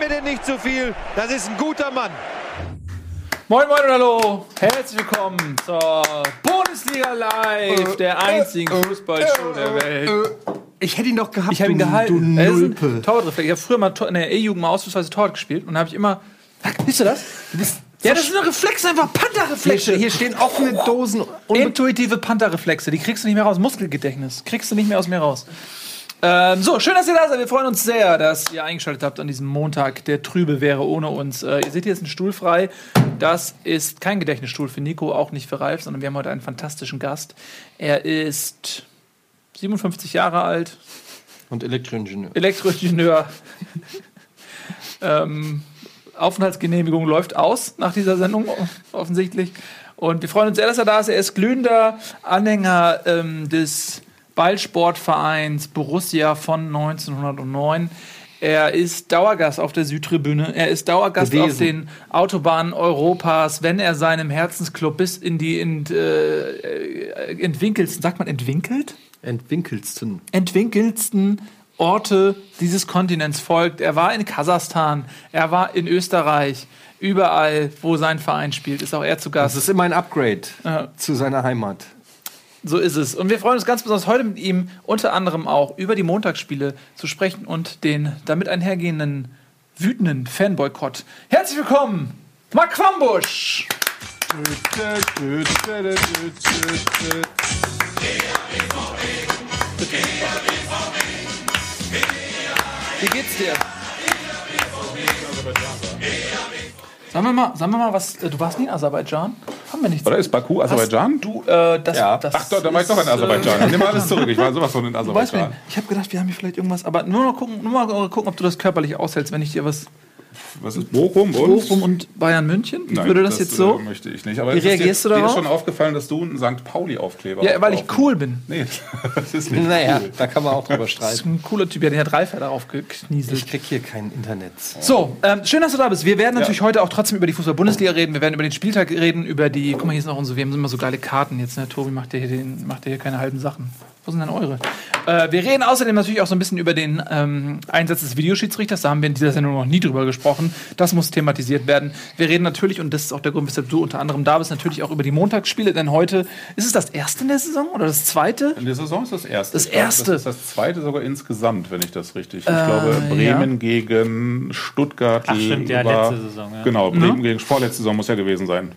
mir denn nicht zu viel. Das ist ein guter Mann. Moin Moin und hallo, herzlich willkommen zur Bundesliga Live, der einzigen Fußballshow der Welt. Ich hätte ihn doch gehabt. Ich habe ihn du- gehalten. Du Nulpe. Torwartreflex. Ich habe früher mal in der E-Jugend mal ausnahmsweise Torwart gespielt und habe ich immer. Siehst du das? Du bist Ja, das ist ein Reflex, einfach hier, Pantherreflexe. hier stehen offene Dosen und Intuitive Pantherreflexe, die kriegst du nicht mehr raus. Muskelgedächtnis, kriegst du nicht mehr aus mir raus. Ähm, so, schön, dass ihr da seid. Wir freuen uns sehr, dass ihr eingeschaltet habt an diesem Montag, der trübe wäre ohne uns. Äh, ihr seht hier ist ein Stuhl frei. Das ist kein Gedächtnisstuhl für Nico, auch nicht für Ralf, sondern wir haben heute einen fantastischen Gast. Er ist 57 Jahre alt, und Elektroingenieur. Elektroingenieur. ähm, Aufenthaltsgenehmigung läuft aus nach dieser Sendung offensichtlich. Und wir freuen uns sehr, dass er da ist. Er ist glühender Anhänger ähm, des Ballsportvereins Borussia von 1909. Er ist Dauergast auf der Südtribüne. Er ist Dauergast Gewesen. auf den Autobahnen Europas, wenn er seinem Herzensclub bis in die ent, äh, entwinkelsten, sagt man entwinkelt? Entwinkelsten. entwinkelsten Orte dieses Kontinents folgt. Er war in Kasachstan, er war in Österreich, überall, wo sein Verein spielt, ist auch er zu Das Gast. ist immer ein Upgrade Ja. zu seiner Heimat. So ist es. Und wir freuen uns ganz besonders heute mit ihm unter anderem auch über die Montagsspiele zu sprechen und den damit einhergehenden wütenden Fanboykott. Herzlich willkommen, Mark Quambusch! Wie geht's dir? Sagen wir mal, sagen wir mal was. äh, Du warst nie in Aserbaidschan? Haben wir nichts. Oder ist Baku Aserbaidschan? Du, äh, das, Ja. das Ach doch, da war ich doch in äh, Aserbaidschan. Ich nehme alles zurück. Ich war sowas von in Aserbaidschan. Ich habe gedacht, wir haben hier vielleicht irgendwas, aber nur mal gucken, nur mal gucken, ob du das körperlich aushältst, wenn ich dir was Was ist Bochum und? Bochum und Bayern München. Wie Nein, würde das, jetzt so? Äh, möchte ich nicht. Aber Wie ist dir- reagierst du Dir darauf? ist schon aufgefallen, dass du einen St. Pauli-Aufkleber Ja, weil ich cool bin. Nee, das ist nicht Naja, cool. da kann man auch drüber Das ist streiten. ein cooler Typ, ja, der hat Reifer darauf geknieselt. Ich krieg hier kein Internet. So, ähm, schön, dass du da bist. Wir werden natürlich heute auch trotzdem über die Fußball-Bundesliga reden. Wir werden über den Spieltag reden, über die. Guck mal, hier ist noch unsere. Wir haben immer so geile Karten jetzt. Ne? Tobi macht ja hier, den, macht ja hier keine halben Sachen. Wo sind denn eure? Äh, wir reden außerdem natürlich auch so ein bisschen über den ähm, Einsatz des Videoschiedsrichters. Da haben wir in dieser Sendung noch nie drüber gesprochen. Das muss thematisiert werden. Wir reden natürlich, und das ist auch der Grund, weshalb du unter anderem da bist, natürlich auch über die Montagsspiele. Denn heute ist es das erste in der Saison oder das zweite? In der Saison ist das erste. Das erste. Das ist das zweite sogar insgesamt, wenn ich das richtig. Ich glaube, Bremen gegen Stuttgart. Ach, stimmt, ja, letzte Saison, ja. Genau, Bremen gegen vorletzte Saison muss ja gewesen sein.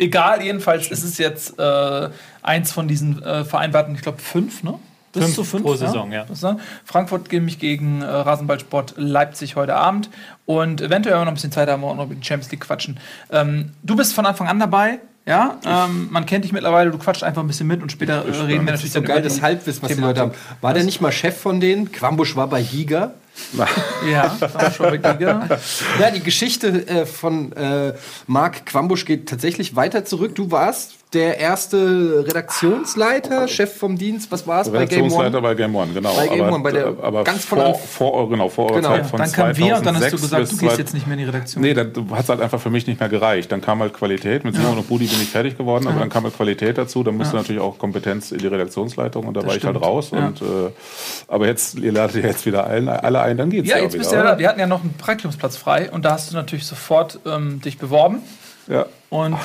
Egal, jedenfalls ist es jetzt äh, eins von diesen äh, vereinbarten, ich glaube, fünf, ne? Bis Fünf zu fünf pro Saison, ja. Ist, ne? Frankfurt nämlich gegen äh, Rasenballsport Leipzig heute Abend. Und eventuell, wenn wir noch ein bisschen Zeit haben, wir auch noch über die Champions League quatschen. Ähm, du bist von Anfang an dabei. Ja, ähm, man kennt dich mittlerweile, du quatscht einfach ein bisschen mit und später äh, reden wir natürlich So dann geil, über das Halbwissen, was die Leute haben. War der nicht mal Chef von denen? Quambusch war bei Giga. Ja, war schon. Ja, die Geschichte äh, von äh, Marc Quambusch geht tatsächlich weiter zurück. Du warst der erste Redaktionsleiter, Chef vom Dienst. Was war es bei Game Redaktionsleiter One? bei Game One, genau. Bei Game aber, One, bei der- aber ganz von vor, vor, genau, vor eurer Genau. Zeit von Dann kamen wir und dann hast du 2006 gesagt, du gehst jetzt nicht mehr in die Redaktion. Nee, dann hat es halt einfach für mich nicht mehr gereicht. Dann kam halt Qualität. Mit Simon und Budi bin ich fertig geworden, aber dann kam halt Qualität dazu. Dann musste natürlich auch Kompetenz in die Redaktionsleitung und da war ich halt stimmt. raus. Ja. Und, äh, aber jetzt, ihr ladet ja jetzt wieder allen, alle ein, dann geht's Ja, ja, jetzt wieder. bist du ja. Wir hatten ja noch einen Praktikumsplatz frei und da hast du natürlich sofort ähm, dich beworben Ja, und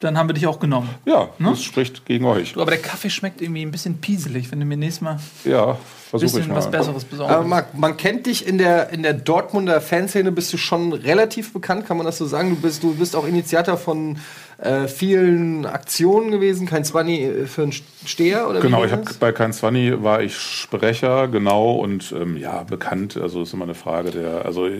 dann haben wir dich auch genommen. ja Ne? das spricht gegen euch. Du, aber der Kaffee schmeckt irgendwie ein bisschen pieselig, wenn du mir nächstes Mal Ja, ein versuche ich bisschen mal. was Besseres besorgen Aber. Marc, man kennt dich in der, in der Dortmunder Fanszene, bist du schon relativ bekannt, kann man das so sagen? Du bist, du bist auch Initiator von äh, vielen Aktionen gewesen, kein Zwanni äh, für einen Steher oder Genau, wie ich habe bei Kein Zwanni war ich Sprecher, genau, und ähm, ja, bekannt. Also ist immer eine Frage der. Also äh,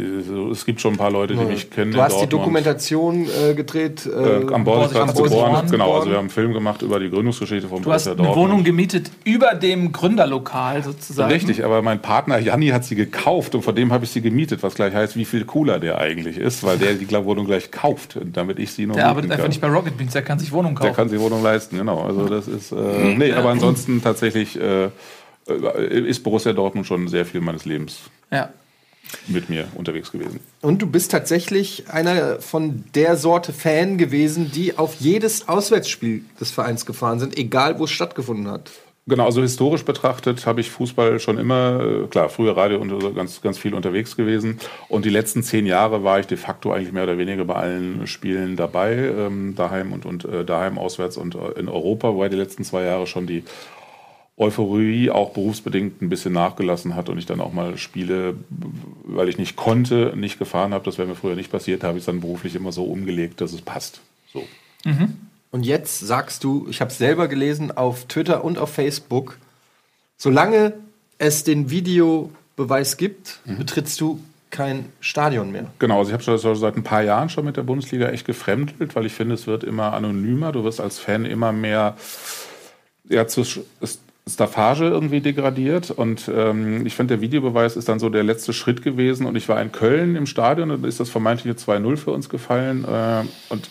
es gibt schon ein paar Leute, die mich kennen. Du hast die. Dokumentation äh, gedreht. Äh, Äh, am Borsigplatz am geboren. Borsigplatz Genau, also geboren. wir haben einen Film gemacht über die Gründungsgeschichte von Du hast eine Dortmund. Wohnung gemietet über dem Gründerlokal sozusagen. Richtig, aber mein Partner Janni hat sie gekauft und von dem habe ich sie gemietet, was gleich heißt, wie viel cooler der eigentlich ist, weil der die Wohnung gleich kauft, damit ich sie nur Der mieten arbeitet einfach kann. nicht bei Rocket Beans, der kann sich Wohnung Der kaufen. kann sich Wohnung leisten, genau. Also das ist, äh, nee, aber ansonsten tatsächlich äh, ist Borussia Dortmund schon sehr viel meines Lebens ja. mit mir unterwegs gewesen. Und du bist tatsächlich einer von der Sorte Fan gewesen, die auf jedes Auswärtsspiel des Vereins gefahren sind, egal wo es stattgefunden hat. Genau, also historisch betrachtet habe ich Fußball schon immer, äh, klar, früher Radio und ganz, ganz viel unterwegs gewesen. Und die letzten zehn Jahre war ich de facto eigentlich mehr oder weniger bei allen Spielen dabei, ähm, daheim und, und äh, daheim auswärts und äh, in Europa, wobei die letzten zwei Jahre schon die Euphorie auch berufsbedingt ein bisschen nachgelassen hat und ich dann auch mal Spiele, weil ich nicht konnte, nicht gefahren habe, das wäre mir früher nicht passiert, habe ich es dann beruflich immer so umgelegt, dass es passt. So. Mhm. Und jetzt sagst du, ich habe es selber gelesen auf Twitter und auf Facebook, solange es den Videobeweis gibt, mhm. betrittst du kein Stadion mehr. Genau, also ich habe schon seit ein paar Jahren schon mit der Bundesliga echt gefremdelt, weil ich finde, es wird immer anonymer. Du wirst als Fan immer mehr ja, zu, Staffage irgendwie degradiert. Und ähm, ich finde, der Videobeweis ist dann so der letzte Schritt gewesen. Und ich war in Köln im Stadion und da ist das vermeintliche 2-0 für uns gefallen. Äh, und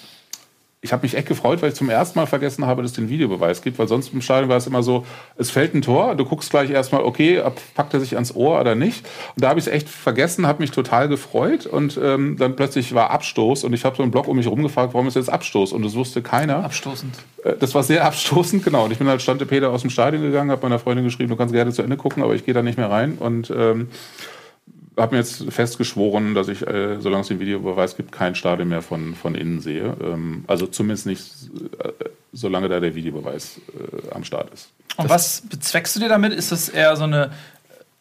ich habe mich echt gefreut, weil ich zum ersten Mal vergessen habe, dass es den Videobeweis gibt, weil sonst im Stadion war es immer so, es fällt ein Tor, du guckst gleich erstmal, okay, packt er sich ans Ohr oder nicht. Und da habe ich es echt vergessen, habe mich total gefreut und ähm, dann plötzlich war Abstoß und ich habe so einen Block um mich rumgefragt, warum ist jetzt Abstoß? Und das wusste keiner. Abstoßend. Äh, das war sehr abstoßend, genau. Und ich bin halt Stante Peter aus dem Stadion gegangen, habe meiner Freundin geschrieben, du kannst gerne zu Ende gucken, aber ich gehe da nicht mehr rein und ähm, habe mir jetzt festgeschworen, dass ich, äh, solange es den Videobeweis gibt, kein Stadion mehr von, von innen sehe. Ähm, also zumindest nicht, äh, solange da der Videobeweis äh, am Start ist. Und was bezweckst du dir damit? Ist das eher so eine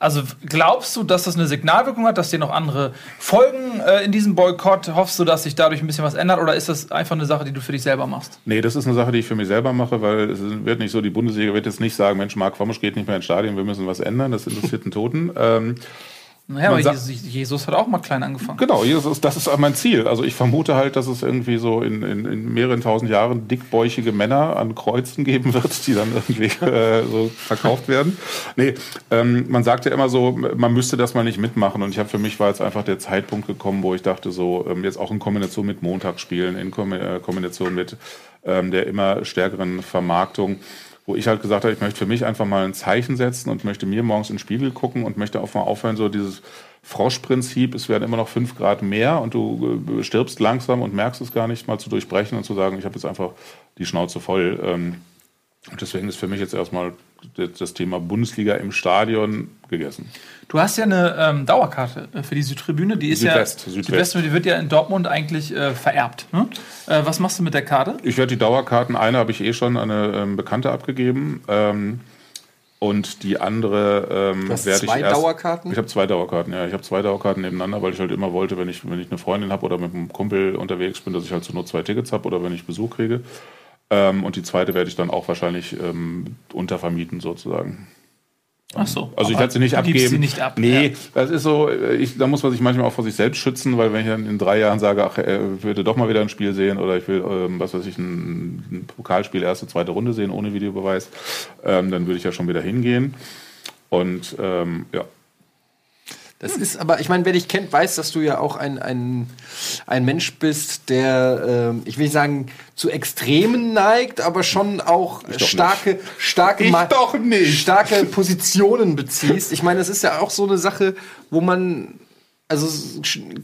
also glaubst du, dass das eine Signalwirkung hat, dass dir noch andere folgen äh, in diesem Boykott? Hoffst du, dass sich dadurch ein bisschen was ändert oder ist das einfach eine Sache, die du für dich selber machst? Nee, das ist eine Sache, die ich für mich selber mache, weil es wird nicht so, die Bundesliga wird jetzt nicht sagen, Mensch, Marc Quammusch geht nicht mehr ins Stadion, wir müssen was ändern, das interessiert einen Toten. Ähm, naja, aber Jesus, hat auch mal klein angefangen. Genau, Jesus, das ist mein Ziel. Also ich vermute halt, dass es irgendwie so in, in, in mehreren tausend Jahren dickbäuchige Männer an Kreuzen geben wird, die dann irgendwie äh, so verkauft werden. Nee, ähm, man sagt ja immer so, man müsste das mal nicht mitmachen. Und ich habe für mich war jetzt einfach der Zeitpunkt gekommen, wo ich dachte, so ähm, jetzt auch in Kombination mit Montagsspielen, in äh, Kombination mit ähm, der immer stärkeren Vermarktung, wo ich halt gesagt habe, ich möchte für mich einfach mal ein Zeichen setzen und möchte mir morgens in den Spiegel gucken und möchte auch mal aufhören, so dieses Froschprinzip, es werden immer noch fünf Grad mehr und du äh, stirbst langsam und merkst es gar nicht, mal zu durchbrechen und zu sagen, ich habe jetzt einfach die Schnauze voll. Ähm, und deswegen ist für mich jetzt erstmal das Thema Bundesliga im Stadion gegessen. Du hast ja eine ähm, Dauerkarte äh, für die Südtribüne, die ist Südwest, ja Südwest. Südwest, die wird ja in Dortmund eigentlich äh, vererbt. Ne? Äh, was machst du mit der Karte? Ich werde die Dauerkarten, eine habe ich eh schon an eine ähm, Bekannte abgegeben. Ähm, und die andere ähm, werde ich erst. Dauerkarten? Ich habe zwei Dauerkarten, ja. Ich habe zwei Dauerkarten nebeneinander, weil ich halt immer wollte, wenn ich, wenn ich eine Freundin habe oder mit einem Kumpel unterwegs bin, dass ich halt so nur zwei Tickets habe oder wenn ich Besuch kriege. Ähm, und die zweite werde ich dann auch wahrscheinlich ähm, untervermieten sozusagen. Ach so. Also ich werde sie nicht du abgeben. Sie nicht ab. Nee, ja. das ist so, ich, da muss man sich manchmal auch vor sich selbst schützen, weil wenn ich dann in drei Jahren sage, ach, äh, ich würde doch mal wieder ein Spiel sehen oder ich will, ähm, was weiß ich, ein, ein, Pokalspiel erste, zweite Runde sehen ohne Videobeweis, ähm, dann würde ich ja schon wieder hingehen. Und ähm, ja, das ist aber, ich meine, wer dich kennt, weiß, dass du ja auch ein, ein, ein Mensch bist, der, äh, ich will nicht sagen, zu Extremen neigt, aber schon auch starke, starke, starke Positionen beziehst. Ich meine, das ist ja auch so eine Sache, wo man also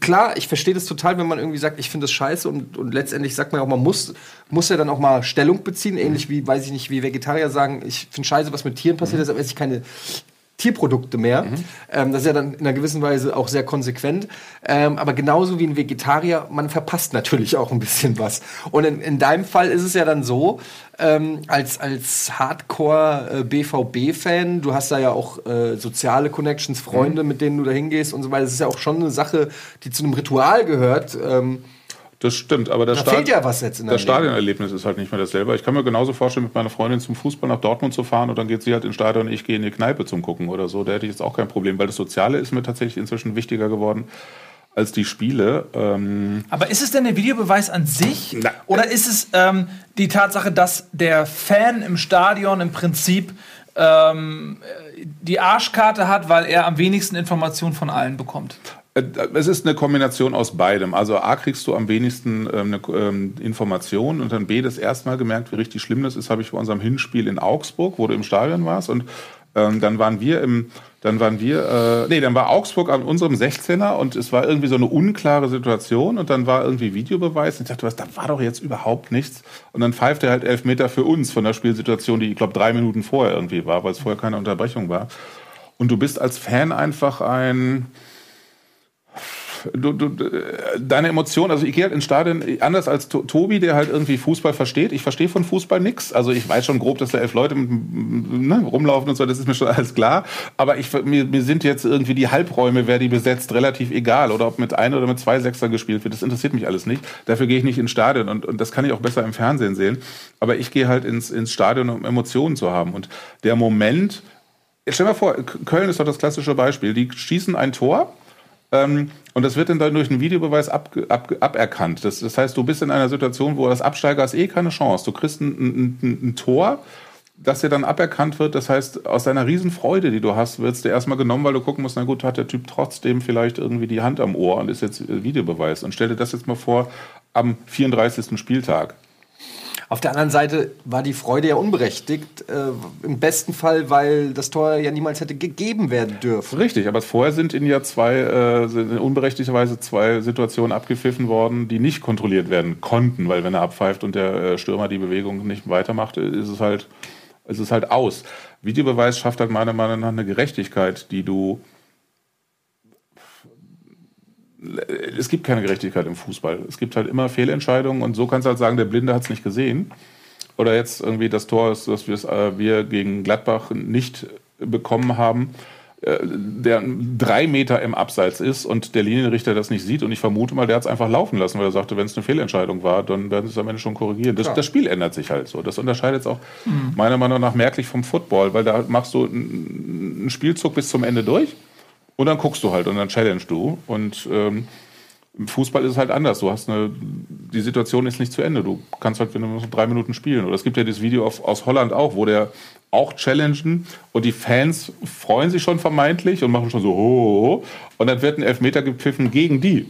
klar, ich verstehe das total, wenn man irgendwie sagt, ich finde das scheiße und, und letztendlich sagt man auch, man muss, muss ja dann auch mal Stellung beziehen, ähnlich wie, weiß ich nicht, wie Vegetarier sagen, ich finde scheiße, was mit Tieren passiert, mhm. deshalb esse ich keine Tierprodukte mehr. Mhm. Ähm, das ist ja dann in einer gewissen Weise auch sehr konsequent. Ähm, aber genauso wie ein Vegetarier, man verpasst natürlich auch ein bisschen was. Und in, in deinem Fall ist es ja dann so, ähm, als, als Hardcore-BVB-Fan, du hast da ja auch äh, soziale Connections, Freunde, mhm. mit denen du da hingehst und so weiter. Das ist ja auch schon eine Sache, die zu einem Ritual gehört. Das stimmt, aber das, da fehlt ja was jetzt in das Stadionerlebnis ist halt nicht mehr dasselbe. Ich kann mir genauso vorstellen, mit meiner Freundin zum Fußball nach Dortmund zu fahren und dann geht sie halt ins Stadion und ich gehe in die Kneipe zum Gucken oder so. Da hätte ich jetzt auch kein Problem, weil das Soziale ist mir tatsächlich inzwischen wichtiger geworden als die Spiele. Ähm Aber ist es denn der Videobeweis an sich? Na, oder ist es ähm, die Tatsache, dass der Fan im Stadion im Prinzip ähm, die Arschkarte hat, weil er am wenigsten Informationen von allen bekommt? Äh, es ist eine Kombination aus beidem. Also A kriegst du am wenigsten ähm, eine ähm, Information und dann B das erste Mal gemerkt, wie richtig schlimm das ist, habe ich bei unserem Hinspiel in Augsburg, wo du im Stadion warst und Ähm, dann waren wir im, dann waren wir, äh, nee, dann war Augsburg an unserem 16er und es war irgendwie so eine unklare Situation und dann war irgendwie Videobeweis und ich dachte, was, da war doch jetzt überhaupt nichts. Und dann pfeift er halt elf Meter für uns von der Spielsituation, die ich glaube drei Minuten vorher irgendwie war, weil es vorher keine Unterbrechung war. Und du bist als Fan einfach ein, du, du, deine Emotionen, also ich gehe halt ins Stadion anders als Tobi, der halt irgendwie Fußball versteht. Ich verstehe von Fußball nichts. Also ich weiß schon grob, dass da elf Leute ne, rumlaufen und so, das ist mir schon alles klar. Aber ich, mir, mir sind jetzt irgendwie die Halbräume, wer die besetzt, relativ egal. Oder ob mit ein oder mit zwei Sechser gespielt wird, das interessiert mich alles nicht. Dafür gehe ich nicht ins Stadion und, und das kann ich auch besser im Fernsehen sehen. Aber ich gehe halt ins, ins Stadion, um Emotionen zu haben. Und der Moment, stell dir mal vor, Köln ist doch das klassische Beispiel. Die schießen ein Tor ähm, und das wird dann durch einen Videobeweis ab, ab, aberkannt. Das, das, heißt, du bist in einer Situation, wo das Absteiger hast eh keine Chance. Du kriegst ein, ein, ein, Tor, das dir dann aberkannt wird. Das heißt, aus deiner Riesenfreude, die du hast, wird es dir erstmal genommen, weil du gucken musst, na gut, hat der Typ trotzdem vielleicht irgendwie die Hand am Ohr und ist jetzt Videobeweis. Und stell dir das jetzt mal vor am 34. Spieltag. Auf der anderen Seite war die Freude ja unberechtigt. Äh, Im besten Fall, weil das Tor ja niemals hätte gegeben werden dürfen. Richtig, aber vorher sind in ja zwei, äh, unberechtigterweise zwei Situationen abgepfiffen worden, die nicht kontrolliert werden konnten, weil wenn er abpfeift und der äh, Stürmer die Bewegung nicht weitermacht, ist es halt, ist es halt aus. Videobeweis schafft halt meiner Meinung nach eine Gerechtigkeit, die du es gibt keine Gerechtigkeit im Fußball. Es gibt halt immer Fehlentscheidungen und so kannst du halt sagen, der Blinde hat es nicht gesehen. Oder jetzt irgendwie das Tor, das äh, wir gegen Gladbach nicht bekommen haben, äh, der drei Meter im Abseits ist und der Linienrichter das nicht sieht. Und ich vermute mal, der hat es einfach laufen lassen, weil er sagte, wenn es eine Fehlentscheidung war, dann werden sie es am Ende schon korrigieren. Das, das Spiel ändert sich halt so. Das unterscheidet es auch mhm. meiner Meinung nach merklich vom Football, weil da machst du einen Spielzug bis zum Ende durch und dann guckst du halt und dann challenge du. Und ähm, im Fußball ist es halt anders. Du hast eine, die Situation ist nicht zu Ende. Du kannst halt, wenn du so drei Minuten spielen. Oder es gibt ja dieses Video auf, aus Holland auch, wo der auch challengen und die Fans freuen sich schon vermeintlich und machen schon so ho, ho, ho. und dann wird ein Elfmeter gepfiffen gegen die.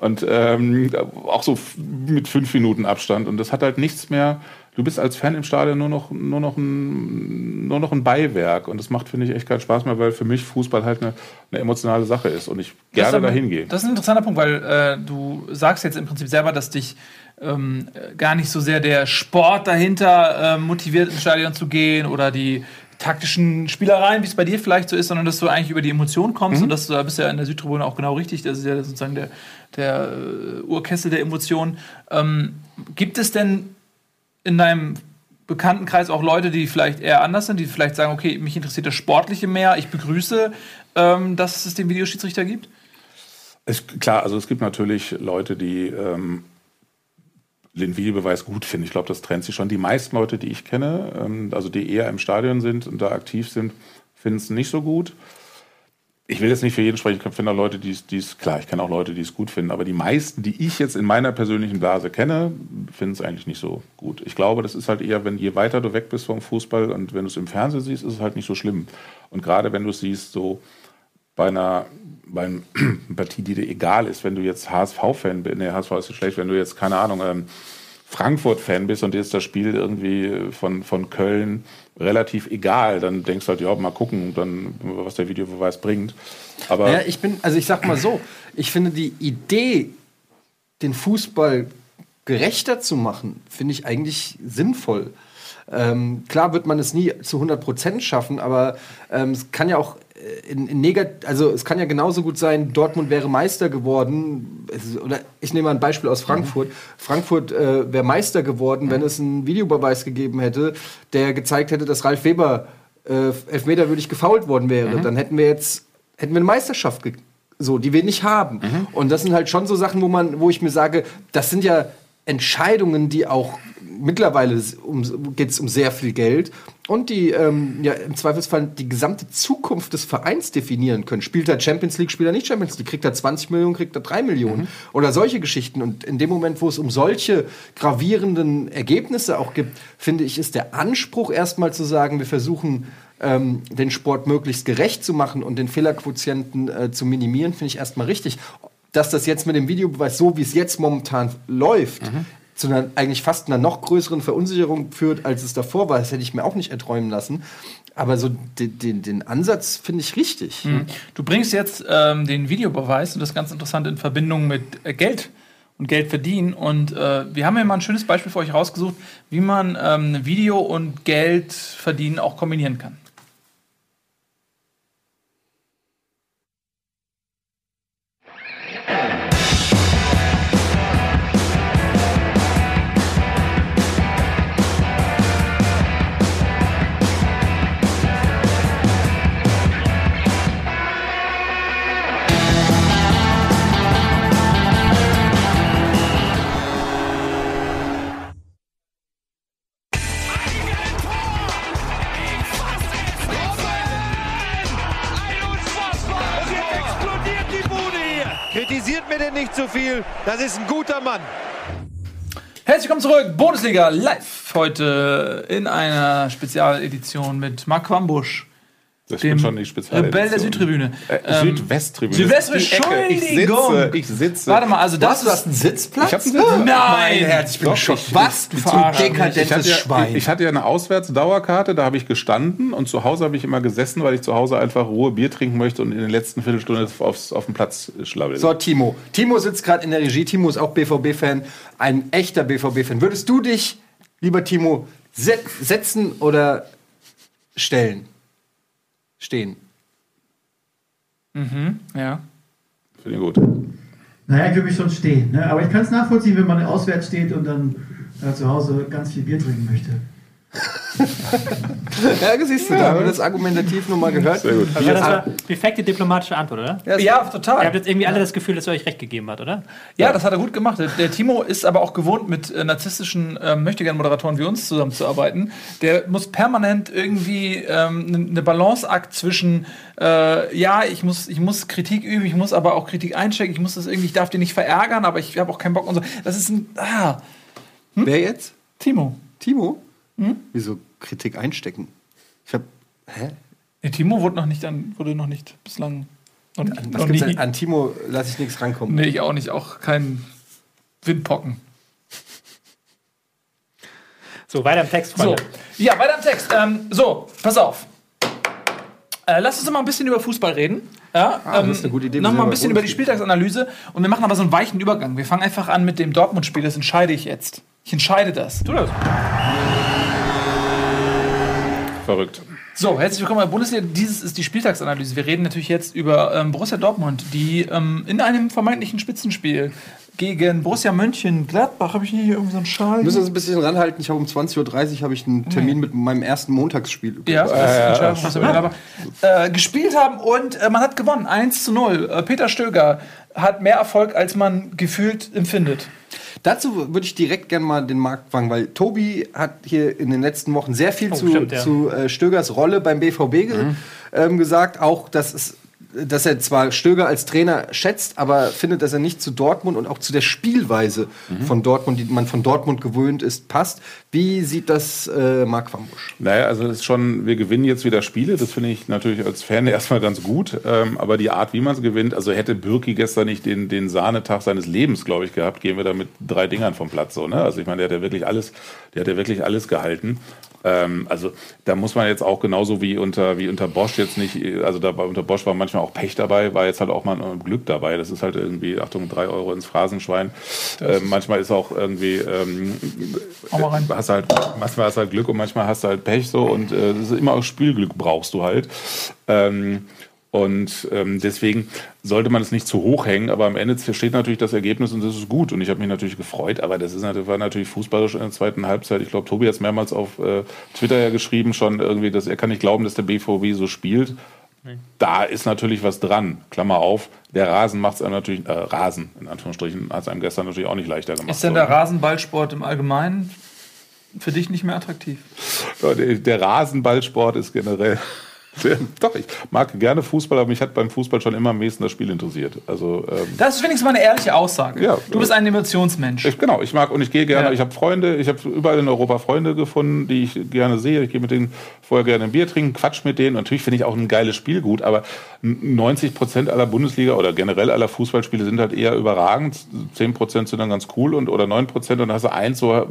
Und ähm, auch so mit fünf Minuten Abstand. Und das hat halt nichts mehr du bist als Fan im Stadion nur noch, nur noch, ein, nur noch ein Beiwerk. Und das macht, finde ich, echt keinen Spaß mehr, weil für mich Fußball halt eine, eine emotionale Sache ist und ich gerne aber, dahin gehe. Das ist ein interessanter Punkt, weil äh, du sagst jetzt im Prinzip selber, dass dich ähm, gar nicht so sehr der Sport dahinter äh, motiviert, ins Stadion zu gehen oder die taktischen Spielereien, wie es bei dir vielleicht so ist, sondern dass du eigentlich über die Emotionen kommst mhm. und das da bist ja in der Südtribüne auch genau richtig. Das ist ja sozusagen der, der uh, Urkessel der Emotionen. Ähm, gibt es denn in deinem Bekanntenkreis auch Leute, die vielleicht eher anders sind, die vielleicht sagen, okay, mich interessiert das Sportliche mehr, ich begrüße, ähm, dass es den Videoschiedsrichter gibt? Es, klar, also es gibt natürlich Leute, die ähm, den Videobeweis gut finden. Ich glaube, das trennt sich schon. Die meisten Leute, die ich kenne, ähm, also die eher im Stadion sind und da aktiv sind, finden es nicht so gut ich will jetzt nicht für jeden sprechen, ich finde auch Leute, die es, klar, ich kenne auch Leute, die es gut finden, aber die meisten, die ich jetzt in meiner persönlichen Blase kenne, finden es eigentlich nicht so gut. Ich glaube, das ist halt eher, wenn je weiter du weg bist vom Fußball und wenn du es im Fernsehen siehst, ist es halt nicht so schlimm. Und gerade wenn du es siehst, so bei einer, bei einer Partie, die dir egal ist, wenn du jetzt HSV-Fan bist, ne, HSV ist schlecht, wenn du jetzt, keine Ahnung, ähm, Frankfurt-Fan bist und ist das Spiel irgendwie von, von Köln relativ egal, dann denkst du halt, ja, mal gucken, dann, was der Videobeweis bringt. Aber ja, ich bin, also ich sag mal so, ich finde die Idee, den Fußball gerechter zu machen, finde ich eigentlich sinnvoll. Ähm, klar wird man es nie zu 100 Prozent schaffen, aber ähm, es kann ja auch in, in negat also es kann ja genauso gut sein, Dortmund wäre Meister geworden. Es, oder ich nehme mal ein Beispiel aus Frankfurt. Mhm. Frankfurt äh, wäre Meister geworden, mhm. wenn es einen Videobeweis gegeben hätte, der gezeigt hätte, dass Ralf Weber äh, elfmeterwürdig gefault worden wäre. Mhm. Dann hätten wir jetzt hätten wir eine Meisterschaft so, die wir nicht haben. Mhm. Und das sind halt schon so Sachen, wo man, wo ich mir sage, das sind ja Entscheidungen, die auch mittlerweile um, geht es um sehr viel Geld und die ähm, ja im Zweifelsfall die gesamte Zukunft des Vereins definieren können. Spielt er Champions League, spielt er nicht Champions League, kriegt er 20 Millionen, kriegt er 3 Millionen mhm. oder solche Geschichten. Und in dem Moment, wo es um solche gravierenden Ergebnisse auch gibt, finde ich, ist der Anspruch erstmal zu sagen, wir versuchen ähm, den Sport möglichst gerecht zu machen und den Fehlerquotienten äh, zu minimieren, finde ich erstmal richtig. Dass das jetzt mit dem Videobeweis, so wie es jetzt momentan läuft, mhm zu einer eigentlich fast einer noch größeren Verunsicherung führt, als es davor war. Das hätte ich mir auch nicht erträumen lassen. Aber so den, den, den Ansatz finde ich richtig. Mhm. Du bringst jetzt ähm, den Videobeweis und das ganz interessant in Verbindung mit äh, Geld und Geld verdienen. Und äh, wir haben ja mal ein schönes Beispiel für euch rausgesucht, wie man ähm, Video und Geld verdienen auch kombinieren kann. Kritisiert mir denn nicht zu viel. Das ist ein guter Mann. Herzlich willkommen zurück, Bundesliga live heute in einer Spezialedition mit Marc Quambusch, Das dem schon nicht speziell. Rebell der Südtribüne. Äh, Ähm, Südwesttribüne. Südwesttribüne, die Ecke. Ich Entschuldigung. sitze, ich sitze. Warte mal, also das Was, du hast einen Sitzplatz? Ich hab einen Sitzplatz. Nein! Herz, ich bin geschockt. ich- Was? Du ich. Ich dekadentes ja, Schwein. ich hatte ja eine Auswärtsdauerkarte, da habe ich gestanden und zu Hause habe ich immer gesessen, weil ich zu Hause einfach Ruhe Bier trinken möchte und in der letzten Viertelstunde aufs, auf dem Platz schlabbel. So, Timo. Timo sitzt gerade in der Regie. Timo ist auch BVB-Fan. Ein echter BVB-Fan. Würdest du dich, lieber Timo, se setzen oder stellen? Stehen. ja. Finde ich gut. Naja, ich würde mich schon stehen. Ne? Aber ich kann es nachvollziehen, wenn man auswärts steht und dann äh, zu Hause ganz viel Bier trinken möchte. Ja, siehst du, da haben wir das argumentativ nochmal gehört. Sehr gut. Also das war perfekte diplomatische Antwort, oder? Ja, Ja, Ihr habt total. jetzt irgendwie alle das Gefühl, dass er euch recht gegeben hat, oder? Ja, das hat er gut gemacht. Der- Timo ist aber auch gewohnt, mit äh, narzisstischen ähm, Möchtegern-Moderatoren wie uns zusammenzuarbeiten. Der muss permanent irgendwie ähm, eine Balanceakt zwischen, äh, ja, ich muss, ich muss Kritik üben, ich muss aber auch Kritik einstecken, ich muss das irgendwie, ich darf den nicht verärgern, aber ich habe auch keinen Bock und so. Das ist ein, ah, Wer jetzt? Timo. Timo? Wieso Kritik einstecken? Ich hab. Hä? Der Timo wurde noch nicht an, wurde noch nicht bislang. Noch, Was noch gibt's nie. denn? An Timo lasse ich nichts rankommen. Nee, ich auch nicht, auch kein Windpocken. So, weiter im Text, So, ja, weiter im Text. Ähm, so, pass auf. Äh, lass uns noch mal ein bisschen über Fußball reden. Ja, Ah, das ist eine gute Idee. Wir Noch sind mal ein bisschen über die. Spieltagsanalyse und wir machen aber so einen weichen Übergang. Wir fangen einfach an mit dem Dortmund-Spiel. Das entscheide ich jetzt. Ich entscheide das. Tu das. Verrückt. So, herzlich willkommen bei der Bundesliga. Dieses ist die Spieltagsanalyse. Wir reden natürlich jetzt über ähm, Borussia Dortmund, die ähm, in einem vermeintlichen Spitzenspiel gegen Borussia Mönchengladbach, habe ich hier irgendwie so einen Schal? Wir müssen uns ein bisschen ranhalten. Ich habe um 20.30 Uhr habe ich einen Termin mit meinem ersten Montagsspiel. Ja, das ist was wir aber, äh, gespielt haben und äh, man hat gewonnen. 1 zu 0. Äh, Peter Stöger hat mehr Erfolg, als man gefühlt empfindet. Dazu würde ich direkt gerne mal den Markt fangen, weil Tobi hat hier in den letzten Wochen sehr viel zu, stimmt, ja. zu äh, Stögers Rolle beim BVB ge ähm, gesagt. Auch, dass, es, dass er zwar Stöger als Trainer schätzt, aber findet, dass er nicht zu Dortmund und auch zu der Spielweise von Dortmund, die man von Dortmund gewöhnt ist, passt. Wie sieht das äh, Marc Wambusch? Naja, also das ist schon, wir gewinnen jetzt wieder Spiele. Das finde ich natürlich als Fan erstmal ganz gut. Ähm, aber die Art, wie man es gewinnt, also hätte Birki gestern nicht den, den Sahnetag seines Lebens, glaube ich, gehabt, gehen wir da mit drei Dingern vom Platz. So, ne? Also ich meine, der hat ja wirklich alles, der hat ja wirklich alles gehalten. Ähm, also da muss man jetzt auch genauso wie unter, wie unter Bosch jetzt nicht, also da war unter Bosch war manchmal auch Pech dabei, war jetzt halt auch mal ein Glück dabei. Das ist halt irgendwie, Achtung, drei Euro ins Phrasenschwein. Ähm, manchmal ist auch irgendwie, ähm, Auch mal rein. hast halt, manchmal hast du halt Glück und manchmal hast du halt Pech so und äh, das ist immer auch Spielglück brauchst du halt. Ähm, und ähm, deswegen sollte man es nicht zu hoch hängen, aber am Ende steht natürlich das Ergebnis und das ist gut. Und ich habe mich natürlich gefreut, aber das ist natürlich, war natürlich fußballisch in der zweiten Halbzeit. Ich glaube, Tobi hat es mehrmals auf äh, Twitter ja geschrieben, schon irgendwie, dass er kann nicht glauben, dass der BVB so spielt. Da ist natürlich was dran. Klammer auf, der Rasen macht es einem natürlich, äh, Rasen in Anführungsstrichen, hat es einem gestern natürlich auch nicht leichter gemacht. Ist denn der ne? Rasenballsport im Allgemeinen für dich nicht mehr attraktiv? Ja, Der, der Rasenballsport ist generell. Doch, ich mag gerne Fußball, aber mich hat beim Fußball schon immer am meisten das Spiel interessiert. Also, ähm, Das ist wenigstens mal eine ehrliche Aussage. Ja. du bist ein Emotionsmensch. ich, genau, ich mag und ich gehe gerne, Ja. ich habe Freunde, ich habe überall in Europa Freunde gefunden, die ich gerne sehe. Ich gehe mit denen vorher gerne ein Bier trinken, quatsch mit denen. Und natürlich finde ich auch ein geiles Spiel gut, aber 90 Prozent aller Bundesliga oder generell aller Fußballspiele sind halt eher überragend. 10 Prozent sind dann ganz cool und oder 9 Prozent und dann hast du eins so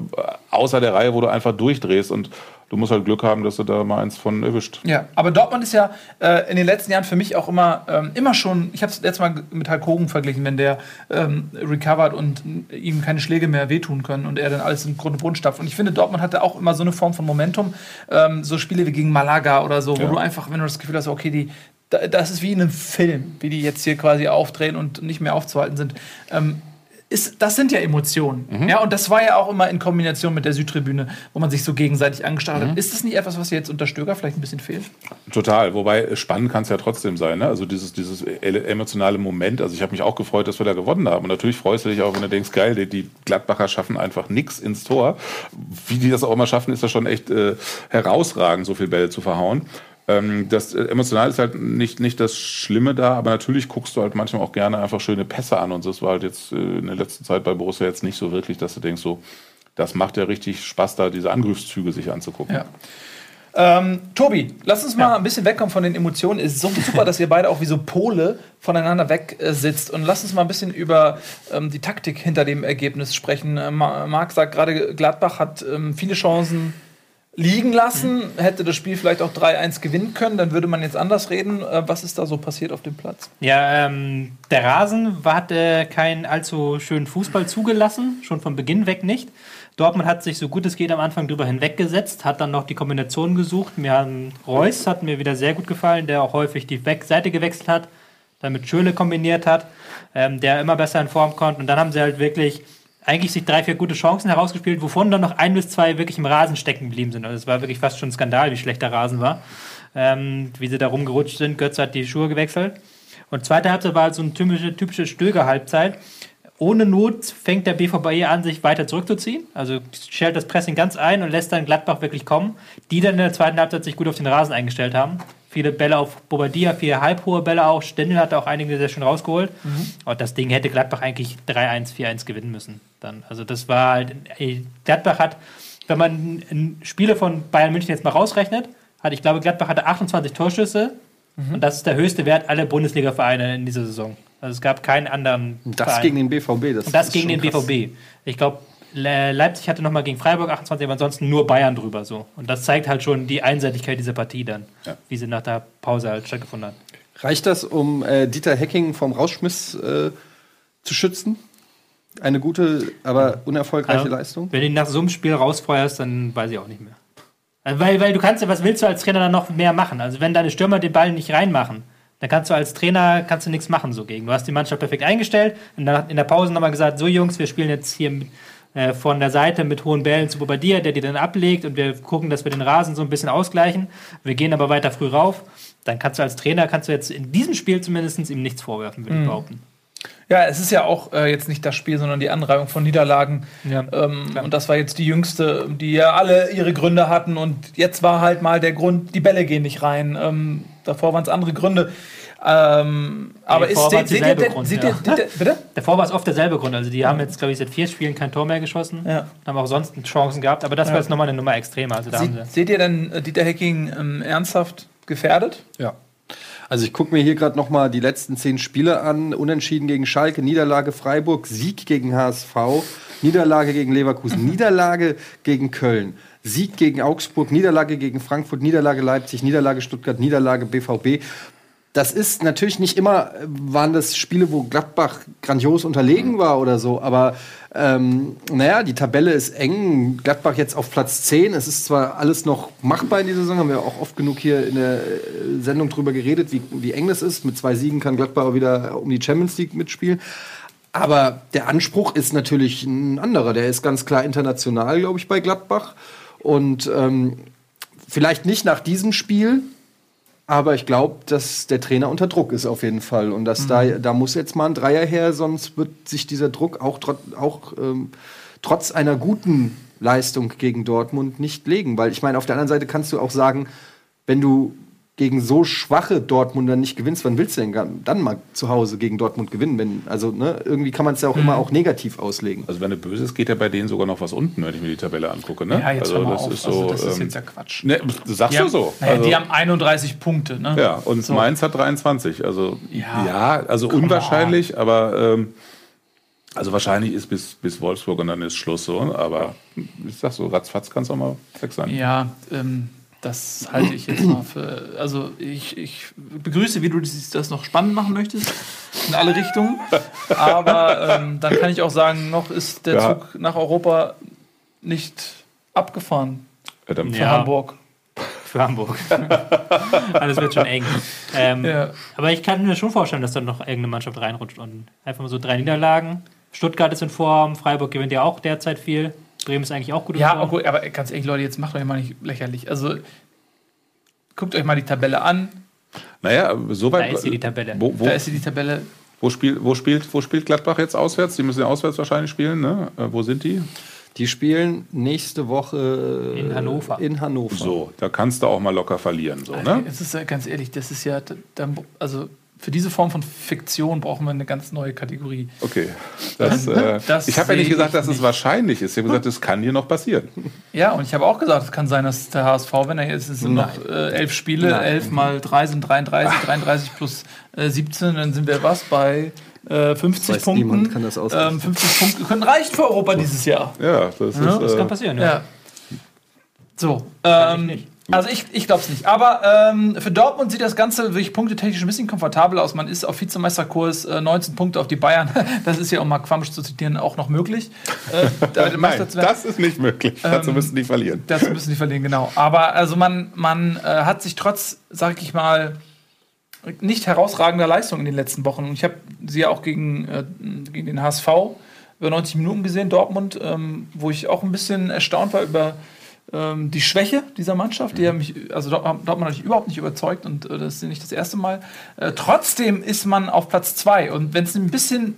außer der Reihe, wo du einfach durchdrehst und Du musst halt Glück haben, dass du da mal eins von erwischt. Ja, aber Dortmund ist ja äh, in den letzten Jahren für mich auch immer, ähm, immer schon, ich habe es letztes Mal mit Hulk Hogan verglichen, wenn der ähm, recovert und ihm keine Schläge mehr wehtun können und er dann alles im Grunde Boden stapft. Und ich finde, Dortmund hatte auch immer so eine Form von Momentum, ähm, so Spiele wie gegen Malaga oder so, wo Ja. du einfach, wenn du das Gefühl hast, okay, die, da- das ist wie in einem Film, wie die jetzt hier quasi aufdrehen und nicht mehr aufzuhalten sind. Ähm, ist, das sind ja Emotionen. Mhm. Ja, und das war ja auch immer in Kombination mit der Südtribüne, wo man sich so gegenseitig angestarrt Mhm. hat. Ist das nicht etwas, was jetzt unter Stöger vielleicht ein bisschen fehlt? Total, wobei äh, spannend kann es ja trotzdem sein. Ne? Also dieses, dieses ele- emotionale Moment. Also ich habe mich auch gefreut, dass wir da gewonnen haben. Und natürlich freust du dich auch, wenn du denkst, geil, die, die Gladbacher schaffen einfach nichts ins Tor. Wie die das auch immer schaffen, ist das schon echt äh, herausragend, so viel Bälle zu verhauen. Ähm, das äh, emotional ist halt nicht, nicht das Schlimme da, aber natürlich guckst du halt manchmal auch gerne einfach schöne Pässe an. Und das war halt jetzt äh, in der letzten Zeit bei Borussia jetzt nicht so wirklich, dass du denkst, so, das macht ja richtig Spaß, da diese Angriffszüge sich anzugucken. Ja. Ähm, Tobi, lass uns mal ein bisschen wegkommen von den Emotionen. Es ist so super, dass ihr beide auch wie so Pole voneinander weg äh, sitzt. Und lass uns mal ein bisschen über ähm, die Taktik hinter dem Ergebnis sprechen. Äh, Ma- Marc sagt gerade, Gladbach hat ähm, viele Chancen liegen lassen, hätte das Spiel vielleicht auch 3-1 gewinnen können, dann würde man jetzt anders reden. Äh, was ist da so passiert auf dem Platz? Ja, ähm, der Rasen hat äh, keinen allzu schönen Fußball zugelassen, schon von Beginn weg nicht. Dortmund hat sich so gut es geht am Anfang drüber hinweggesetzt, hat dann noch die Kombination gesucht. Mir haben Reus hat mir wieder sehr gut gefallen, der auch häufig die Seite gewechselt hat, dann mit Schöle kombiniert hat, ähm, der immer besser in Form kommt. Und dann haben sie halt wirklich eigentlich sich drei, vier gute Chancen herausgespielt, wovon dann noch ein bis zwei wirklich im Rasen stecken geblieben sind. Also es war wirklich fast schon ein Skandal, wie schlecht der Rasen war. Ähm, wie sie da rumgerutscht sind. Götze hat die Schuhe gewechselt. Und zweite Halbzeit war halt so eine typische, typische Stöger-Halbzeit. Ohne Not fängt der BVB an, sich weiter zurückzuziehen. Also stellt das Pressing ganz ein und lässt dann Gladbach wirklich kommen, die dann in der zweiten Halbzeit sich gut auf den Rasen eingestellt haben. Viele Bälle auf Bobadilla, viele halbhohe Bälle auch. Stendel hat auch einige sehr schön rausgeholt. Und das Ding hätte Gladbach eigentlich 3-1, 4-1 gewinnen müssen. Dann. Also das war halt, ey, Gladbach hat, wenn man Spiele von Bayern München jetzt mal rausrechnet, hat, ich glaube, Gladbach hatte 28 Torschüsse. Und das ist der höchste Wert aller Bundesliga-Vereine in dieser Saison. Also es gab keinen anderen Das Verein. gegen den BVB. Das Und das ist gegen schon den krass. BVB. Ich glaube, Leipzig hatte nochmal gegen Freiburg 28, aber ansonsten nur Bayern drüber so. Und das zeigt halt schon die Einseitigkeit dieser Partie dann, Ja. wie sie nach der Pause halt stattgefunden hat. Reicht das, um äh, Dieter Hecking vom Rauschmiss äh, zu schützen? Eine gute, aber unerfolgreiche Also, Leistung? Wenn du ihn nach so einem Spiel rausfeuerst, dann weiß ich auch nicht mehr. Also, weil, weil du kannst ja, was willst du als Trainer dann noch mehr machen? Also wenn deine Stürmer den Ball nicht reinmachen, dann kannst du als Trainer kannst du nichts machen so gegen. Du hast die Mannschaft perfekt eingestellt und dann in der Pause nochmal gesagt, so Jungs, wir spielen jetzt hier mit, äh, von der Seite mit hohen Bällen zu Bobadilla, der die dann ablegt und wir gucken, dass wir den Rasen so ein bisschen ausgleichen. Wir gehen aber weiter früh rauf. Dann kannst du als Trainer, kannst du jetzt in diesem Spiel zumindest ihm nichts vorwerfen, würde ich behaupten. Ja, es ist ja auch äh, jetzt nicht das Spiel, sondern die Anreihung von Niederlagen. Ja, Ähm, und das war jetzt die jüngste, die ja alle ihre Gründe hatten. Und jetzt war halt mal der Grund, die Bälle gehen nicht rein. Ähm, davor waren es andere Gründe. Ähm, aber ist, ihr dieselbe denn, Grund, ja. bitte? Davor war es oft derselbe Grund. Also die haben jetzt, glaube ich, seit vier Spielen kein Tor mehr geschossen. Ja. Haben auch sonst Chancen gehabt, aber das war jetzt nochmal eine Nummer extremer. Also da sie. seht ihr denn äh, Dieter Hecking ähm, ernsthaft gefährdet? Ja. Also ich gucke mir hier gerade noch mal die letzten zehn Spiele an. Unentschieden gegen Schalke, Niederlage Freiburg, Sieg gegen HSV, Niederlage gegen Leverkusen, Niederlage gegen Köln, Sieg gegen Augsburg, Niederlage gegen Frankfurt, Niederlage Leipzig, Niederlage Stuttgart, Niederlage BVB. Das ist natürlich nicht immer, äh, waren das Spiele, wo Gladbach grandios unterlegen war oder so, aber ähm, naja, die Tabelle ist eng. Gladbach jetzt auf Platz 10. Es ist zwar alles noch machbar in dieser Saison, haben wir auch oft genug hier in der äh, Sendung drüber geredet, wie, wie eng das ist. Mit zwei Siegen kann Gladbach auch wieder um die Champions League mitspielen. Aber der Anspruch ist natürlich ein anderer. Der ist ganz klar international, glaube ich, bei Gladbach. Und ähm, vielleicht nicht nach diesem Spiel, aber ich glaube, dass der Trainer unter Druck ist auf jeden Fall. Und dass da, da muss jetzt mal ein Dreier her, sonst wird sich dieser Druck auch, auch ähm, trotz einer guten Leistung gegen Dortmund nicht legen. Weil ich meine, auf der anderen Seite kannst du auch sagen, wenn du gegen so schwache Dortmunder nicht gewinnst, wann willst du denn dann mal zu Hause gegen Dortmund gewinnen? Wenn, also ne, irgendwie kann man es ja auch immer auch negativ auslegen. Also wenn du böse ist, geht ja bei denen sogar noch was unten, wenn ich mir die Tabelle angucke. Ne? Ja, jetzt also das auf. ist Also so. das ist ähm, jetzt ja Quatsch. Ne, sagst Die du so? Naja, Also- die haben 31 Punkte. Ne? Ja, und So. Mainz hat 23. Also Ja. ja, also unwahrscheinlich, aber ähm, Also wahrscheinlich ist bis, bis Wolfsburg und dann ist Schluss so, aber ich sag so, ratzfatz kann es auch mal weg sein. Ja, ähm, das halte ich jetzt mal für. Also ich, ich begrüße, wie du das noch spannend machen möchtest. In alle Richtungen. Aber ähm, dann kann ich auch sagen, noch ist der Ja. Zug nach Europa nicht abgefahren Ja, dann für Ja. Hamburg. Für Hamburg. Alles wird schon eng. Ähm, Ja. Aber ich kann mir schon vorstellen, dass dann noch irgendeine Mannschaft reinrutscht und einfach mal so drei Niederlagen. Stuttgart ist in Form, Freiburg gewinnt ja auch derzeit viel. Bremen ist eigentlich auch gut Ja, aber, gut, aber ganz ehrlich, Leute, jetzt macht euch mal nicht lächerlich. Also guckt euch mal die Tabelle an. Naja, Da soweit. ist hier die Tabelle. Wo, wo, Da ist sie die Tabelle. wo, spielt, wo, spielt, wo spielt Gladbach jetzt auswärts? Die müssen ja auswärts wahrscheinlich spielen, ne? Äh, wo sind die? Die spielen nächste Woche In Hannover. In Hannover. So, da kannst du auch mal locker verlieren. So, ne? Es ist ja ganz ehrlich, das ist ja, da, also für diese Form von Fiktion brauchen wir eine ganz neue Kategorie. Okay. Das, äh, Das ich habe ja nicht gesagt, dass es nicht. wahrscheinlich ist. Ich habe gesagt, es kann dir noch passieren. Ja, und ich habe auch gesagt, es kann sein, dass der HSV, wenn er jetzt es sind noch äh, elf Spiele, elf mal drei sind 33, 33 plus äh, 17, dann sind wir was bei äh, 50 Weiß Punkten. niemand, kann das ausrechnen. ähm, 50 Punkte können reichen für Europa dieses Jahr. Ja, das ist. Das äh, kann passieren, ja. Ja. So. Kann ich Ähm, nicht. Also ich, ich glaube es nicht. Aber ähm, für Dortmund sieht das Ganze wirklich punktetechnisch ein bisschen komfortabel aus. Man ist auf Vizemeisterkurs, äh, 19 Punkte auf die Bayern. Das ist ja, um mal Quamsch zu zitieren, auch noch möglich. Äh, da Nein, das ist nicht möglich. Dazu müssen die verlieren. Das müssen die verlieren, genau. Aber also man, man äh, hat sich trotz, sag ich mal, nicht herausragender Leistung in den letzten Wochen. Und ich habe sie ja auch gegen, äh, gegen den HSV über 90 Minuten gesehen, Dortmund, ähm, wo ich auch ein bisschen erstaunt war über ähm, die Schwäche dieser Mannschaft. Die haben mich, also Dort- Dortmund hat mich überhaupt nicht überzeugt und äh, das ist nicht das erste Mal. Äh, trotzdem ist man auf Platz zwei und wenn es ein bisschen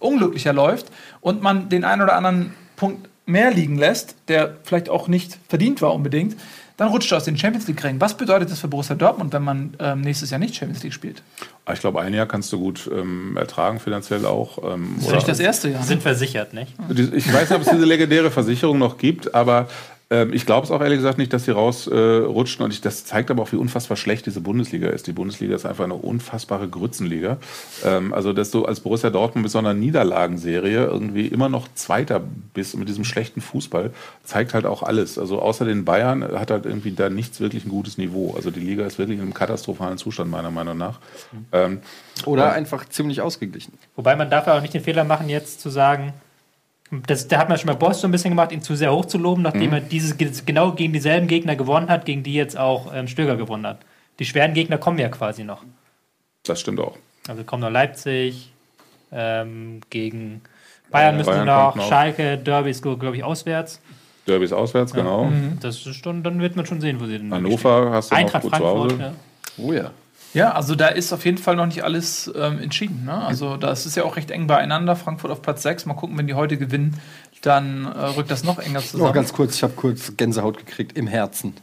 unglücklicher läuft und man den einen oder anderen Punkt mehr liegen lässt, der vielleicht auch nicht verdient war unbedingt, dann rutscht er aus den Champions League-Rängen. Was bedeutet das für Borussia Dortmund, wenn man ähm, nächstes Jahr nicht Champions League spielt? Aber Ich glaube, ein Jahr kannst du gut ähm, ertragen, finanziell auch. Ähm, Das ist oder- nicht das erste Jahr. ne? Sind versichert, nicht? Ich weiß nicht, ob es diese legendäre Versicherung noch gibt, aber ähm, ich glaube es auch ehrlich gesagt nicht, dass sie rausrutschen. Äh, und ich, das zeigt aber auch, wie unfassbar schlecht diese Bundesliga ist. Die Bundesliga ist einfach eine unfassbare Grützenliga. Ähm, also, dass du als Borussia Dortmund mit so einer Niederlagenserie irgendwie immer noch Zweiter bist mit diesem schlechten Fußball, zeigt halt auch alles. Also außer den Bayern hat halt irgendwie da nichts wirklich ein gutes Niveau. Also die Liga ist wirklich in einem katastrophalen Zustand, meiner Meinung nach. Ähm, Oder einfach ziemlich ausgeglichen. Wobei man darf ja auch nicht den Fehler machen, jetzt zu sagen, das, da hat man schon bei Boss so ein bisschen gemacht, ihn zu sehr hoch zu loben, nachdem er dieses genau gegen dieselben Gegner gewonnen hat, gegen die jetzt auch ähm, Stöger gewonnen hat. Die schweren Gegner kommen ja quasi noch. das stimmt auch. Also kommen noch Leipzig, ähm, gegen Bayern müssen Bayern noch, noch. Schalke, Derby ist, glaube ich, auswärts. Derby ist auswärts, genau. Das ist schon, dann wird man schon sehen, wo sie denn Hannover hast du noch Eintracht gut zu Frankfurt, Hause. ja. Oh ja. Ja, also da ist auf jeden Fall noch nicht alles ähm, entschieden. Ne? Also das ist ja auch recht eng beieinander. Frankfurt auf Platz 6. Mal gucken, wenn die heute gewinnen, dann äh, rückt das noch enger zusammen. Noch ganz kurz, ich habe kurz Gänsehaut gekriegt im Herzen.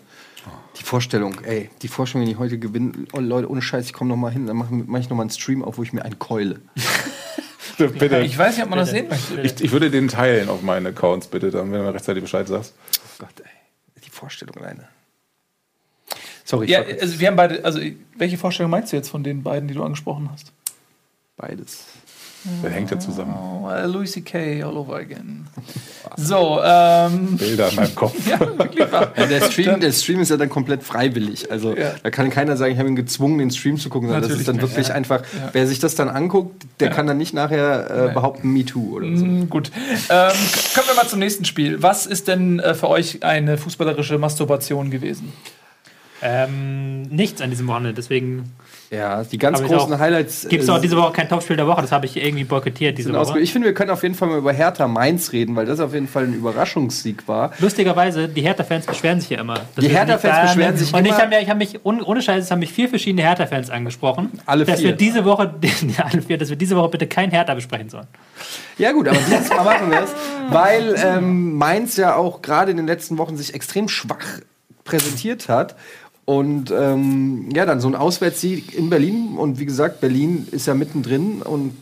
Die Vorstellung, ey, die Vorstellung, wenn ich heute gewinne, oh, Leute, ohne Scheiß, ich komme noch mal hin, dann mache mach ich noch mal einen Stream auf, wo ich mir einen keule. Bitte. ich weiß nicht, ob man das Bitte. sehen möchte. Ich, ich würde den teilen auf meinen Accounts, bitte, dann, wenn du mir rechtzeitig Bescheid sagst. Oh Gott, ey, die Vorstellung alleine. Sorry, Ja, also wir haben beide, also welche Vorstellung meinst du jetzt von den beiden, die du angesprochen hast? beides. Der hängt ja zusammen. Oh, äh, Louis C.K. all over again. So, ähm, Bilder in meinem Kopf. ja, wirklich wahr. Ja, der, Stream, der Stream ist ja dann komplett freiwillig. Also Ja. da kann keiner sagen, ich habe ihn gezwungen, den Stream zu gucken. sondern Das Natürlich ist dann nicht, wirklich ja. einfach, wer sich das dann anguckt, der kann dann nicht nachher äh, behaupten, Me Too oder so. Mm, Gut. Ähm, kommen wir mal zum nächsten Spiel. Was ist denn äh, für euch eine fußballerische Masturbation gewesen? Ähm, nichts an diesem Wochenende, deswegen Ja, die ganz großen auch. Highlights. gibt es äh, auch diese Woche kein Topspiel der Woche, das habe ich irgendwie boykottiert diese Woche. Ich finde, wir können auf jeden Fall mal über Hertha Mainz reden, weil das auf jeden Fall ein Überraschungssieg war. Lustigerweise, die Hertha-Fans beschweren sich ja immer. dass Die Hertha-Fans beschweren sich Und ich immer- habe mich, ich hab mich ohne Scheiß, es haben mich vier verschiedene Hertha-Fans angesprochen. Alle Dass vier. wir diese Woche, alle vier, dass wir diese Woche bitte kein Hertha besprechen sollen. Ja gut, aber dieses Mal machen wir es, weil ähm, Mainz ja auch gerade in den letzten Wochen sich extrem schwach präsentiert hat. Und ähm, ja, dann so ein Auswärtssieg in Berlin. Und wie gesagt, Berlin ist ja mittendrin und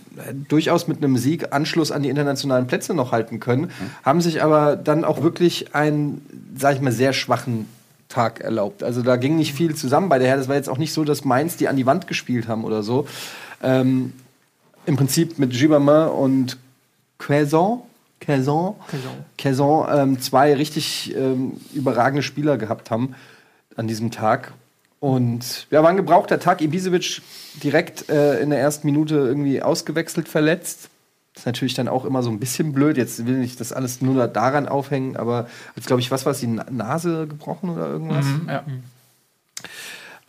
durchaus mit einem Sieg Anschluss an die internationalen Plätze noch halten können. Haben sich aber dann auch wirklich einen, sag ich mal, sehr schwachen Tag erlaubt. Also da ging nicht viel zusammen bei der Hertha. Es war jetzt auch nicht so, dass Mainz die an die Wand gespielt haben oder so. Ähm, Im Prinzip mit Gibbermann und Quaison, Quaison, Quaison ähm, zwei richtig ähm, überragende Spieler gehabt haben an diesem Tag. Und ja, war ein gebrauchter Tag. Ibisevic direkt äh, in der ersten Minute irgendwie ausgewechselt, verletzt. Das ist natürlich dann auch immer so ein bisschen blöd. Jetzt will ich das alles nur daran aufhängen, aber jetzt glaube ich, was war es, die Na- Nase gebrochen oder irgendwas? Mhm, ja.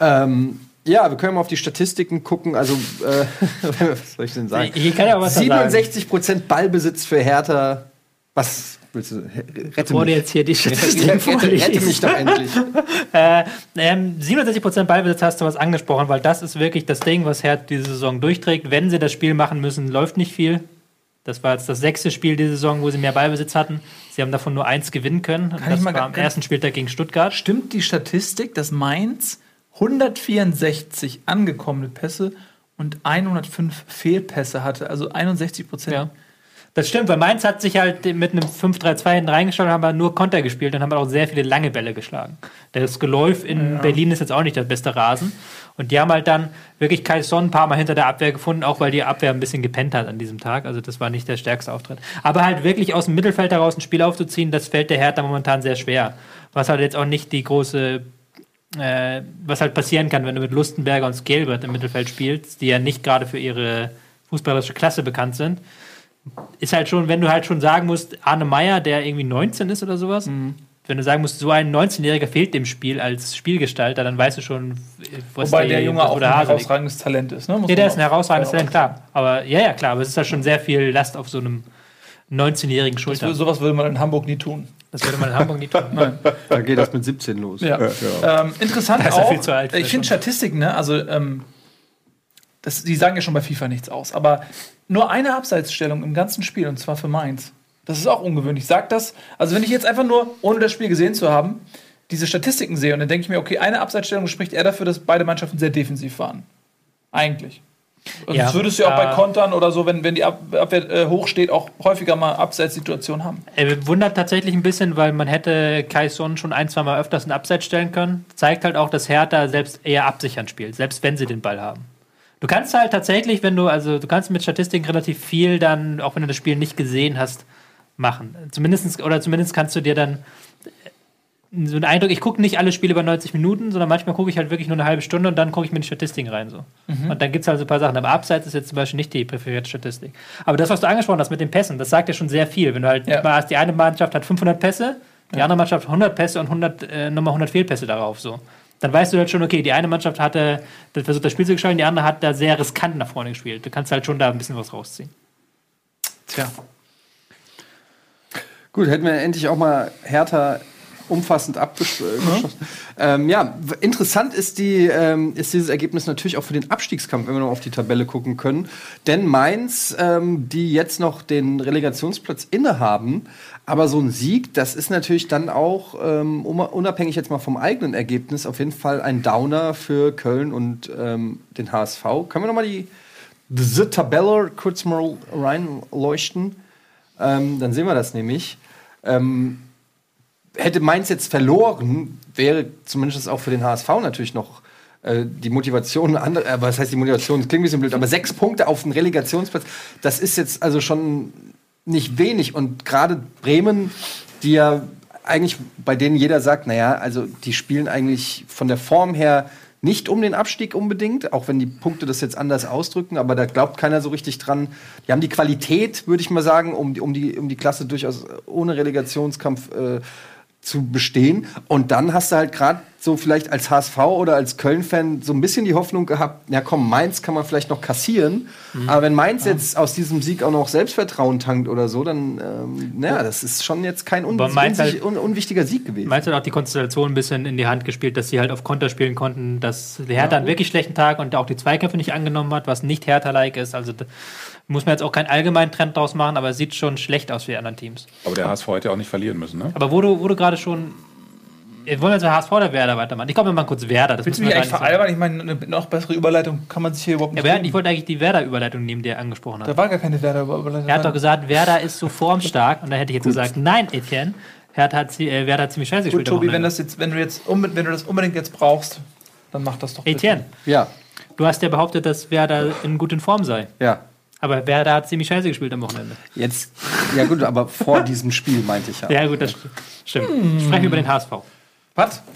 Ähm, ja, wir können mal auf die Statistiken gucken. Also, äh, was soll ich denn sagen? Ich kann ja was da sagen. 67% Ballbesitz für Hertha. Was willst du? Rette Bevor mich. jetzt hier die Rette, Statistiken rette, rette vorliest. mich doch endlich. Äh, ähm, 67% Ballbesitz hast du was angesprochen, weil das ist wirklich das Ding, was Hertha diese Saison durchträgt. Wenn sie das Spiel machen müssen, läuft nicht viel. Das war jetzt das sechste Spiel diese Saison, wo sie mehr Ballbesitz hatten. Sie haben davon nur eins gewinnen können. Und Kann das ich mal war am ersten Spieltag gegen Stuttgart. Stimmt die Statistik, dass Mainz 164 angekommene Pässe und 105 Fehlpässe hatte? Also 61 Prozent. Ja. Das stimmt, weil Mainz hat sich halt mit einem 5-3-2 hinten reingestellt und haben aber nur Konter gespielt und haben auch sehr viele lange Bälle geschlagen. Das Geläuf in Berlin ist jetzt auch nicht der beste Rasen. Und die haben halt dann wirklich Kai Son ein paar Mal hinter der Abwehr gefunden, auch weil die Abwehr ein bisschen gepennt hat an diesem Tag. Also das war nicht der stärkste Auftritt. Aber halt wirklich aus dem Mittelfeld heraus ein Spiel aufzuziehen, das fällt der Hertha momentan sehr schwer. Was halt jetzt auch nicht die große äh, was halt passieren kann, wenn du mit Lustenberger und Skelbert im Mittelfeld spielst, die ja nicht gerade für ihre fußballerische Klasse bekannt sind, ist halt schon, wenn du halt schon sagen musst, Arne Meyer, der irgendwie 19 ist oder sowas, Mhm. wenn du sagen musst, so ein 19-Jähriger fehlt dem Spiel als Spielgestalter, dann weißt du schon, was Wobei die- der Junge wo auch ein der liegt. herausragendes Talent ist. Ne? Muss der ist ein herausragendes ja, Talent, klar. Aber ja, ja, klar, aber es ist halt schon sehr viel Last auf so einem 19-jährigen Das, Schulter. würde- sowas würde man in Hamburg nie tun. Das würde man in Hamburg nie tun. Nein. Da geht das mit 17 los. Ja. Ähm, interessant Da ist er auch, viel zu alt für ich finde Statistiken, ne? also ähm, das, die sagen ja schon bei FIFA nichts aus, aber nur eine Abseitsstellung im ganzen Spiel und zwar für Mainz. Das ist auch ungewöhnlich. Sagt das, also wenn ich jetzt einfach nur, ohne das Spiel gesehen zu haben, diese Statistiken sehe und dann denke ich mir, okay, eine Abseitsstellung spricht eher dafür, dass beide Mannschaften sehr defensiv waren. Eigentlich. Also Ja, das würdest du ja auch bei äh, Kontern oder so, wenn, wenn die Ab Abwehr äh, hoch steht, auch häufiger mal Abseitssituationen haben. Er wundert tatsächlich ein bisschen, weil man hätte Kai Son schon ein, zwei Mal öfters in Abseits stellen können. Zeigt halt auch, dass Hertha selbst eher absichern spielt, selbst wenn sie den Ball haben. Du kannst halt tatsächlich, wenn du, also du kannst mit Statistiken relativ viel dann, auch wenn du das Spiel nicht gesehen hast, machen. Zumindest, oder zumindest kannst du dir dann äh, so einen Eindruck, ich gucke nicht alle Spiele über 90 Minuten, sondern manchmal gucke ich halt wirklich nur eine halbe Stunde und dann gucke ich mir die Statistiken rein. So. Und dann gibt es halt so ein paar Sachen. Aber Abseits ist jetzt zum Beispiel nicht die präferierte Statistik. Aber das, was du angesprochen hast mit den Pässen, das sagt ja schon sehr viel. Wenn du halt Ja. mal hast, die eine Mannschaft hat 500 Pässe, die andere Mannschaft 100 Pässe und 100, äh, nochmal 100 Fehlpässe darauf. So. Dann weißt du halt schon, okay, die eine Mannschaft hatte das versucht, das Spiel zu gestalten, die andere hat da sehr riskant nach vorne gespielt. Du kannst halt schon da ein bisschen was rausziehen. Tja. Gut, hätten wir endlich auch mal Hertha umfassend abgeschlossen. Ähm, ja, interessant ist, die, ähm, ist dieses Ergebnis natürlich auch für den Abstiegskampf, wenn wir noch auf die Tabelle gucken können. Denn Mainz, ähm, die jetzt noch den Relegationsplatz innehaben, aber so ein Sieg, das ist natürlich dann auch, ähm, unabhängig jetzt mal vom eigenen Ergebnis, auf jeden Fall ein Downer für Köln und ähm, den HSV. Können wir noch mal die The Tabelle kurz mal reinleuchten? Ähm, dann sehen wir das nämlich. Ähm, hätte Mainz jetzt verloren, wäre zumindest auch für den HSV natürlich noch äh, die Motivation andere, äh, was heißt die Motivation? Das klingt ein bisschen blöd, aber sechs Punkte auf den Relegationsplatz, das ist jetzt also schon nicht wenig. Und gerade Bremen, die ja eigentlich, bei denen jeder sagt, naja, also die spielen eigentlich von der Form her nicht um den Abstieg unbedingt, auch wenn die Punkte das jetzt anders ausdrücken, aber da glaubt keiner so richtig dran. Die haben die Qualität, würde ich mal sagen, um, die- um, die, um die Klasse durchaus ohne Relegationskampf äh, zu bestehen. Und dann hast du halt gerade so vielleicht als HSV oder als Köln-Fan so ein bisschen die Hoffnung gehabt, ja komm, Mainz kann man vielleicht noch kassieren. Aber wenn Mainz jetzt aus diesem Sieg auch noch Selbstvertrauen tankt oder so, dann, ähm, naja, das ist schon jetzt kein un halt- un unwichtiger Sieg gewesen. Mainz hat auch die Konstellation ein bisschen in die Hand gespielt, dass sie halt auf Konter spielen konnten, dass Hertha einen wirklich schlechten Tag und auch die Zweikämpfe nicht angenommen hat, was nicht Hertha-like ist. Also da muss man jetzt auch keinen allgemeinen Trend draus machen, aber es sieht schon schlecht aus für die anderen Teams. Aber der HSV hätte ja auch nicht verlieren müssen, ne? Aber wo du, wo du gerade schon. Wir wollen jetzt HSV oder Werder weitermachen. Ich glaube, wir machen kurz Werder. Das Willst du mich eigentlich veralbern? Ich meine, eine noch bessere Überleitung kann man sich hier überhaupt Ja, nicht geben. ich wollte eigentlich die Werder-Überleitung nehmen, die er angesprochen hat. Da war gar keine Werder-Überleitung. Er hat doch gesagt, Werder ist so formstark. Und da hätte ich jetzt gesagt, nein, Etienne. Hertha hat, äh, Werder hat ziemlich scheiße Gut, gespielt. am Tobi, wenn, Wochenende. das jetzt, wenn, du jetzt wenn du das unbedingt jetzt brauchst, dann mach das doch bitte. Etienne, Ja, du hast ja behauptet, dass Werder in guter Form sei. ja. Aber Werder hat ziemlich scheiße gespielt am Wochenende. Jetzt, ja gut, aber vor diesem Spiel meinte ich ja. Ja, gut, das st- stimmt. Sprechen wir über den HSV. Was?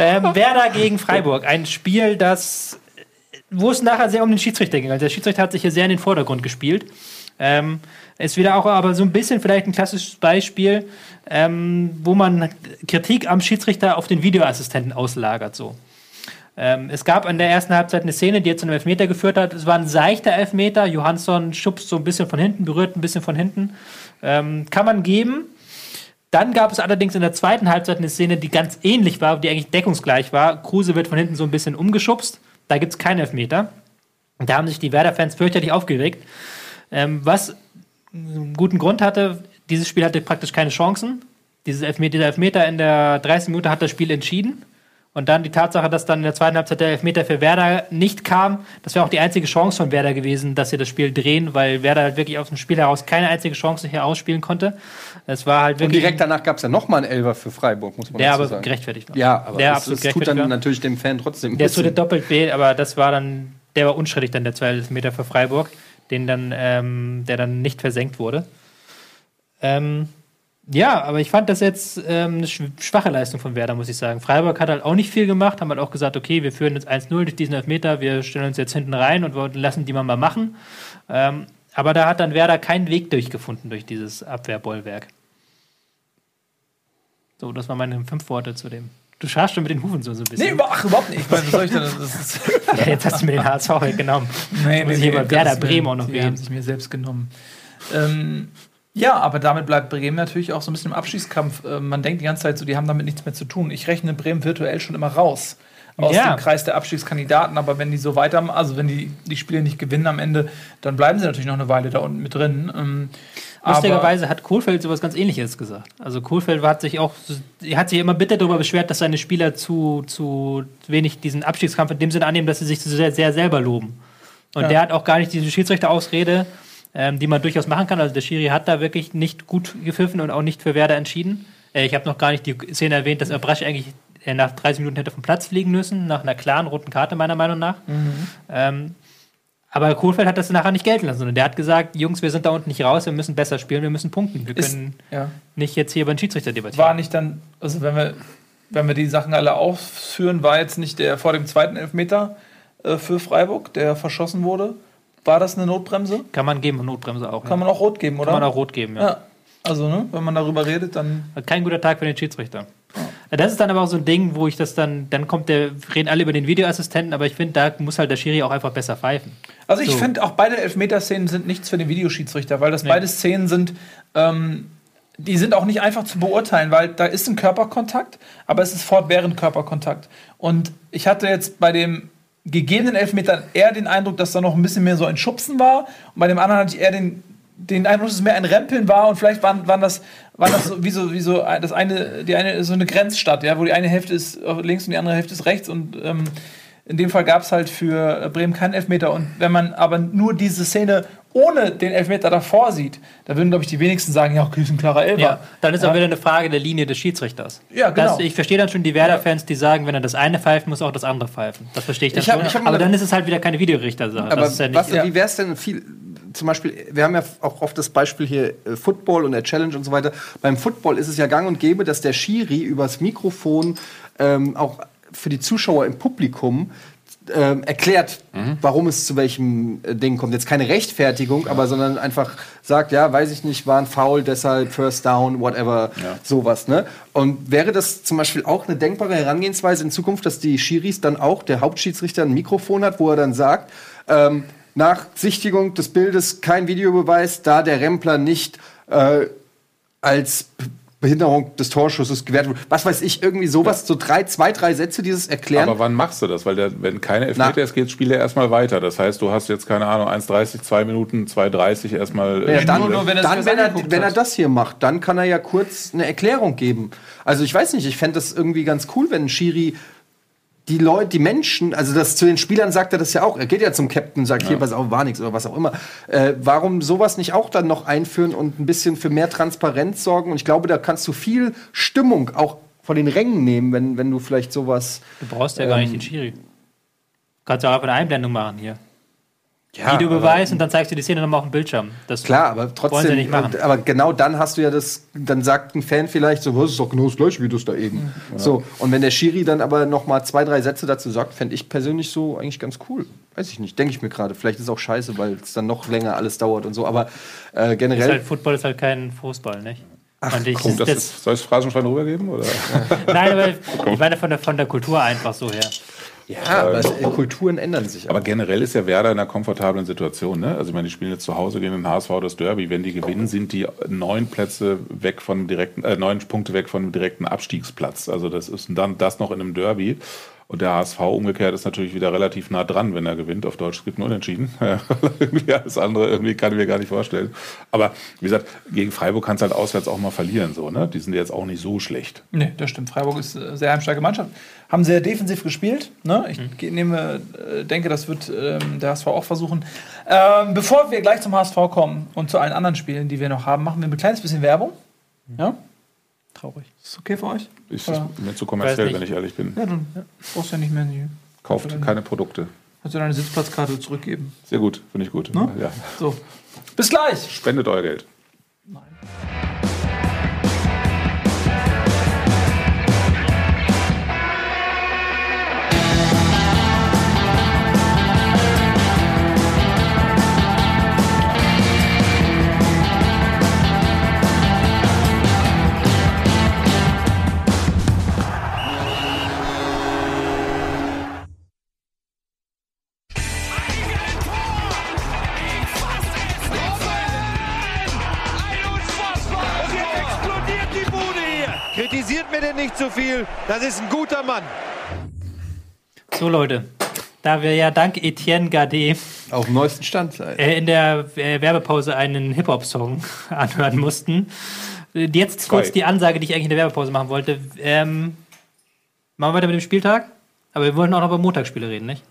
Ähm, Werder gegen Freiburg. Ein Spiel, das, wo es nachher sehr um den Schiedsrichter ging. Also der Schiedsrichter hat sich hier sehr in den Vordergrund gespielt. Ähm, ist wieder auch aber so ein bisschen vielleicht ein klassisches Beispiel, ähm, wo man Kritik am Schiedsrichter auf den Videoassistenten auslagert. So. Ähm, es gab in der ersten Halbzeit eine Szene, die jetzt zu einem Elfmeter geführt hat. Es war ein seichter Elfmeter. Johansson schubst so ein bisschen von hinten, berührt ein bisschen von hinten. Ähm, kann man geben. Dann gab es allerdings in der zweiten Halbzeit eine Szene, die ganz ähnlich war, die eigentlich deckungsgleich war. Kruse wird von hinten so ein bisschen umgeschubst. Da gibt es keinen Elfmeter. Da haben sich die Werder-Fans fürchterlich aufgeregt. Ähm, was einen guten Grund hatte, dieses Spiel hatte praktisch keine Chancen. Dieses Elfmeter, dieser Elfmeter in der 30 Minute hat das Spiel entschieden. Und dann die Tatsache, dass dann in der zweiten Halbzeit der Elfmeter für Werder nicht kam, das wäre auch die einzige Chance von Werder gewesen, dass sie das Spiel drehen, weil Werder halt wirklich aus dem Spiel heraus keine einzige Chance hier ausspielen konnte. Es war halt Und wirklich. direkt danach gab es ja nochmal einen Elfer für Freiburg, muss man der dazu aber sagen. gerechtfertigt war. Ja, aber der das, absolut das tut dann war. natürlich dem Fan trotzdem. Der tut doppelt weh, aber das war dann, der war unstrittig dann der 12 Meter für Freiburg, den dann, ähm, der dann nicht versenkt wurde. Ähm, ja, aber ich fand das jetzt ähm, eine sch- schwache Leistung von Werder, muss ich sagen. Freiburg hat halt auch nicht viel gemacht, haben halt auch gesagt, okay, wir führen jetzt 1-0 durch diesen Elfmeter, wir stellen uns jetzt hinten rein und lassen die mal mal machen. Ähm, aber da hat dann Werder keinen Weg durchgefunden durch dieses Abwehrbollwerk. So, das waren meine fünf Worte zu dem. Du scharst schon mit den Hufen so, so ein bisschen. Nee, ach, überhaupt nicht. Ich meine, was soll ich denn? Ja, jetzt hast du mir den HSV weggenommen. nee, muss ich Gottes Werder. Bremen auch noch Die haben sich mir selbst genommen. Ähm, ja, aber damit bleibt Bremen natürlich auch so ein bisschen im Abschießkampf. Äh, man denkt die ganze Zeit so, die haben damit nichts mehr zu tun. Ich rechne Bremen virtuell schon immer raus aus Ja. dem Kreis der Abstiegskandidaten. Aber wenn die so weiter, also wenn die die Spiele nicht gewinnen am Ende, dann bleiben sie natürlich noch eine Weile da unten mit drin. Ähm, Lustigerweise hat Kohlfeld sowas ganz ähnliches gesagt. Also Kohlfeld hat sich auch, er hat sich immer bitter darüber beschwert, dass seine Spieler zu, zu wenig diesen Abstiegskampf in dem Sinne annehmen, dass sie sich zu sehr, sehr selber loben. Und Ja. der hat auch gar nicht diese Schiedsrichterausrede, ähm, die man durchaus machen kann. Also der Schiri hat da wirklich nicht gut gepfiffen und auch nicht für Werder entschieden. Äh, ich habe noch gar nicht die Szene erwähnt, dass Abrasch eigentlich äh, nach 30 Minuten hätte vom Platz fliegen müssen, nach einer klaren roten Karte meiner Meinung nach. Ähm, aber Kohlfeld hat das nachher nicht gelten lassen, sondern der hat gesagt, Jungs, wir sind da unten nicht raus, wir müssen besser spielen, wir müssen punkten. Wir Ist- können ja. nicht jetzt hier über den Schiedsrichter debattieren. war nicht dann, also wenn wir, wenn wir die Sachen alle ausführen, war jetzt nicht der vor dem zweiten Elfmeter äh, für Freiburg, der verschossen wurde. War das eine Notbremse? Kann man geben, Notbremse auch. Kann man auch rot geben, oder? Kann man auch rot geben, ja. ja. Also, ne, wenn man darüber redet, dann. Kein guter Tag für den Schiedsrichter. Ja, Das ist dann aber auch so ein Ding, wo ich das dann, dann kommt der, reden alle über den Videoassistenten, aber ich finde, da muss halt der Schiri auch einfach besser pfeifen. Also ich So. finde auch beide Elfmeterszenen sind nichts für den Videoschiedsrichter, weil das beide Szenen sind, ähm, die sind auch nicht einfach zu beurteilen, weil da ist ein Körperkontakt, aber es ist fortwährend Körperkontakt. Und ich hatte jetzt bei dem gegebenen Elfmeter eher den Eindruck, dass da noch ein bisschen mehr so ein Schubsen war. Und bei dem anderen hatte ich eher den, den Eindruck, dass es mehr ein Rempeln war und vielleicht waren, waren das, waren das so, wie so, wie so das eine, die eine, so eine Grenzstadt, ja, wo die eine Hälfte ist links und die andere Hälfte ist rechts und ähm, in dem Fall gab es halt für Bremen keinen Elfmeter. Und wenn man aber nur diese Szene ohne den Elfmeter davor sieht, da würden, glaube ich, die wenigsten sagen, ja, okay, ist ein klarer Elfer. Ja, dann ist Ja. auch wieder eine Frage der Linie des Schiedsrichters. Ja, genau. Das, ich verstehe dann schon die Werder-Fans, die sagen, wenn er das eine pfeift, muss er auch das andere pfeifen. Das verstehe ich dann Ich hab- schon. ich aber dann ist es halt wieder keine Videorichtersache. Aber das ist ja nicht, was, ja. wie wäre es denn viel, zum Beispiel, wir haben ja auch oft das Beispiel hier äh, Football und der Challenge und so weiter. Beim Football ist es ja gang und gäbe, dass der Schiri übers Mikrofon ähm, auch für die Zuschauer im Publikum ähm, erklärt, warum es zu welchem äh, Ding kommt. Jetzt keine Rechtfertigung, aber sondern einfach sagt, ja, weiß ich nicht, war ein Foul, deshalb First Down, whatever, sowas. Ne? Und wäre das zum Beispiel auch eine denkbare Herangehensweise in Zukunft, dass die Schiris dann auch, der Hauptschiedsrichter ein Mikrofon hat, wo er dann sagt, ähm, nach Sichtigung des Bildes kein Videobeweis, da der Rempler nicht äh, als Behinderung des Torschusses gewertet wird. Was weiß ich, irgendwie sowas, so drei, zwei, drei Sätze dieses Erklären. Aber wann machst du das? Weil der, wenn keine Elfmeter ist, geht das Spiel ja erstmal weiter. Das heißt, du hast jetzt, keine Ahnung, 1,30, 2 Minuten, 2,30 erstmal. Ja, äh, dann, nur, nur, wenn er dann wenn, er, wenn er das hier macht, dann kann er ja kurz eine Erklärung geben. Also ich weiß nicht, ich fände das irgendwie ganz cool, wenn ein Schiri die Leute, die Menschen, also das zu den Spielern sagt er das ja auch. Er geht ja zum Captain und sagt, hier, pass auf, war nichts oder was auch immer. Äh, warum sowas nicht auch dann noch einführen und ein bisschen für mehr Transparenz sorgen? Und ich glaube, da kannst du viel Stimmung auch von den Rängen nehmen, wenn, wenn du vielleicht sowas. du brauchst ja gar nicht den Schiri. Kannst ja auch einfach eine Einblendung machen hier. Ja, Videobeweis und dann zeigst du die Szene nochmal auf dem Bildschirm. Das Klar, aber Wollen sie trotzdem, nicht machen. aber genau dann hast du ja das, dann sagt ein Fan vielleicht so, was ist doch genau das gleiche wie das da eben. So, und wenn der Schiri dann aber noch mal zwei, drei Sätze dazu sagt, fände ich persönlich so eigentlich ganz cool. Weiß ich nicht, denke ich mir gerade. Vielleicht ist es auch scheiße, weil es dann noch länger alles dauert und so, aber äh, ist generell. halt, Football ist halt kein Fußball, nicht? Ach, ich, Komm, das das, ist, soll ich das Phrasenschwein rübergeben? Oder? nein, aber ich meine von der, von der Kultur einfach so her. Ja, aber es, äh, Kulturen ändern sich. Aber generell ist ja Werder in einer komfortablen Situation. Ne? Also ich meine, die spielen jetzt zu Hause gegen den HSV das Derby. Wenn die gewinnen, sind die neun Plätze weg von direkten, äh, neun Punkte weg von dem direkten Abstiegsplatz. Also das ist dann das noch in einem Derby. Und der HSV umgekehrt ist natürlich wieder relativ nah dran, wenn er gewinnt. Auf Deutsch es gibt nur Unentschieden. alles andere irgendwie kann ich mir gar nicht vorstellen. Aber wie gesagt, gegen Freiburg kannst du halt auswärts auch mal verlieren. So, ne? Die sind jetzt auch nicht so schlecht. Nee, das stimmt. Freiburg ist eine sehr heimstarke Mannschaft. Haben sehr defensiv gespielt. Ne? Ich ge- nehme, äh, denke, das wird ähm, der HSV auch versuchen. Ähm, bevor wir gleich zum HSV kommen und zu allen anderen Spielen, die wir noch haben, machen wir ein kleines bisschen Werbung. Ja? Traurig. Ist okay für euch? Ist Ja. mir zu kommerziell, wenn nicht. ich ehrlich bin. Ja, dann brauchst du ja nicht mehr. Die, Kauft keine Produkte. kannst du deine Sitzplatzkarte zurückgeben. Sehr gut, finde ich gut. Ne? Ja. So. Bis gleich! Spendet euer Geld. Und nicht zu viel. Das ist ein guter Mann. So, Leute. Da wir ja dank Etienne Gade Auf dem neuesten Stand sein. äh, in der äh, Werbepause einen Hip-Hop-Song anhören mussten, äh, jetzt kurz Zwei. die Ansage, die ich eigentlich in der Werbepause machen wollte. Ähm, machen wir weiter mit dem Spieltag? Aber wir wollten auch noch über Montagsspiele reden, nicht?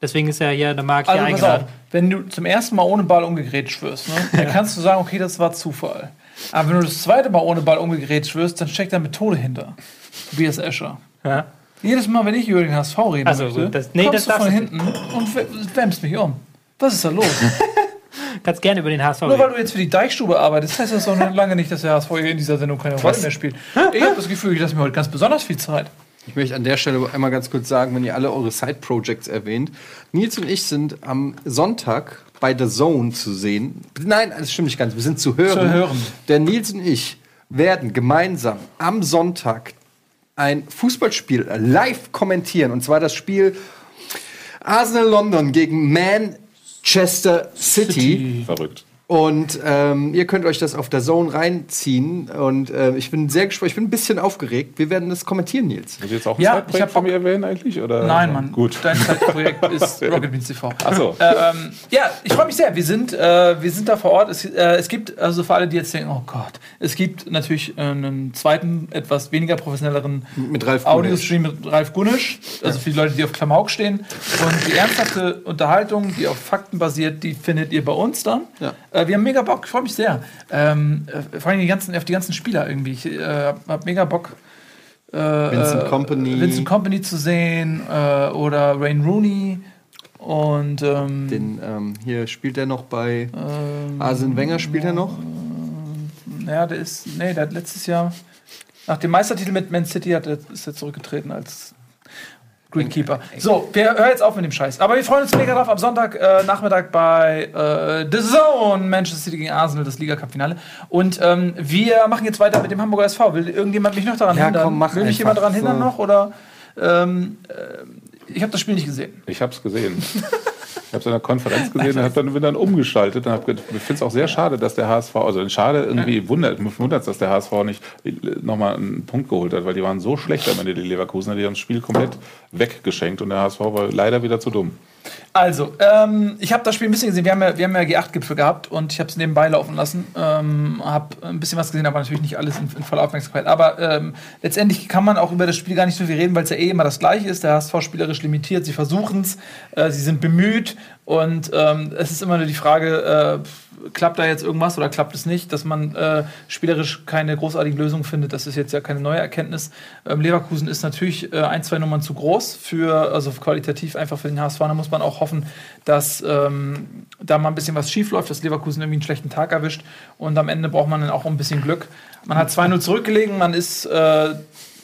Deswegen ist ja hier der Marc hier Also auf, eingeladen. wenn du zum ersten Mal ohne Ball umgegrätscht wirst, ne, dann kannst du sagen, okay, das war Zufall. Aber wenn du das zweite Mal ohne Ball umgegrätscht wirst, dann steckt da Methode hinter. Tobias Escher. Ja. Jedes Mal, wenn ich über den HSV reden Also, möchte, das- nee, kommst das du von hinten und wärmst mich um. Was ist da los? Kannst gerne über den HSV Nur weil du jetzt für die Deichstube arbeitest, heißt das noch lange nicht, dass der HSV hier in dieser Sendung keine Rolle mehr spielt. Ich habe das Gefühl, ich lasse mir heute ganz besonders viel Zeit. Ich möchte an der Stelle einmal ganz kurz sagen, wenn ihr alle eure Side-Projects erwähnt, Nils und ich sind am Sonntag bei The Zone zu sehen. Nein, das stimmt nicht ganz. Wir sind zu hören. Zu hören. Denn Nils und ich werden gemeinsam am Sonntag ein Fußballspiel live kommentieren. Und zwar das Spiel Arsenal London gegen Manchester City. Verrückt. Und ähm, ihr könnt euch das auf der Zone reinziehen. Und äh, ich bin sehr gespannt, ich bin ein bisschen aufgeregt. Wir werden das kommentieren, Nils. Muss ich jetzt auch ein Ja, Zeitprojekt von mir erwähnen eigentlich? Oder? Nein, Mann. Gut. Dein Zeitprojekt ist Rocket Beans TV. Achso. Ähm, ja, ich freue mich sehr. Wir sind, äh, wir sind da vor Ort. Es, äh, es gibt, also für alle, die jetzt denken, oh Gott, es gibt natürlich äh, einen zweiten, etwas weniger professionelleren Mit Ralf Gunisch. Audiostream mit Ralf Gunisch. Also für die Leute, die auf Klamauk stehen. Und die ernsthafte Unterhaltung, die auf Fakten basiert, die findet ihr bei uns dann. Ja. Äh, wir haben mega Bock, ich freue mich sehr. Ähm, äh, vor allem die ganzen, auf die ganzen Spieler irgendwie. Ich äh, habe hab mega Bock. Äh, Vincent äh, Kompany. Vincent Company zu sehen äh, oder Rain Rooney und ähm, Den, ähm, hier spielt er noch bei ähm, Arsene Wenger, spielt er noch? ja, der ist, nee, der hat letztes Jahr nach dem Meistertitel mit Man City hat er, ist er zurückgetreten als Greenkeeper. So, wir hören jetzt auf mit dem Scheiß. Aber wir freuen uns mega drauf am Sonntag äh, Nachmittag bei äh, The Zone, Manchester City gegen Arsenal, das Liga-Cup-Finale. Und ähm, wir machen jetzt weiter mit dem Hamburger SV. Will irgendjemand mich noch daran Ja, hindern? komm, mach Will mich jemand daran hindern So. noch? Oder ähm, äh, ich habe das Spiel nicht gesehen. Ich habe es gesehen. Ich habe es in der Konferenz gesehen und habe dann wieder umgeschaltet. Und hab, ge- ich finde es auch sehr schade, dass der HSV, also schade irgendwie wundert, es, dass der HSV nicht nochmal einen Punkt geholt hat, weil die waren so schlecht am Ende, die Leverkusener, die haben das Spiel komplett weggeschenkt und der HSV war leider wieder zu dumm. Also, ähm, ich habe das Spiel ein bisschen gesehen. Wir haben ja, wir haben ja G8-Gipfel gehabt und ich habe es nebenbei laufen lassen. Ähm, habe ein bisschen was gesehen, aber natürlich nicht alles in, in voller Aufmerksamkeit. Aber ähm, letztendlich kann man auch über das Spiel gar nicht so viel reden, weil es ja eh immer das Gleiche ist. Der HSV spielerisch limitiert, sie versuchen es, äh, sie sind bemüht Und ähm, es ist immer nur die Frage, äh, klappt da jetzt irgendwas oder klappt es nicht, dass man äh, spielerisch keine großartige Lösung findet. Das ist jetzt ja keine neue Erkenntnis. Ähm, Leverkusen ist natürlich äh, ein, zwei Nummern zu groß für, also qualitativ einfach für den HSV. Da muss man auch hoffen, dass ähm, da mal ein bisschen was schief läuft, dass Leverkusen irgendwie einen schlechten Tag erwischt. Und am Ende braucht man dann auch ein bisschen Glück. Man hat 2-0 zurückgelegen, man ist äh,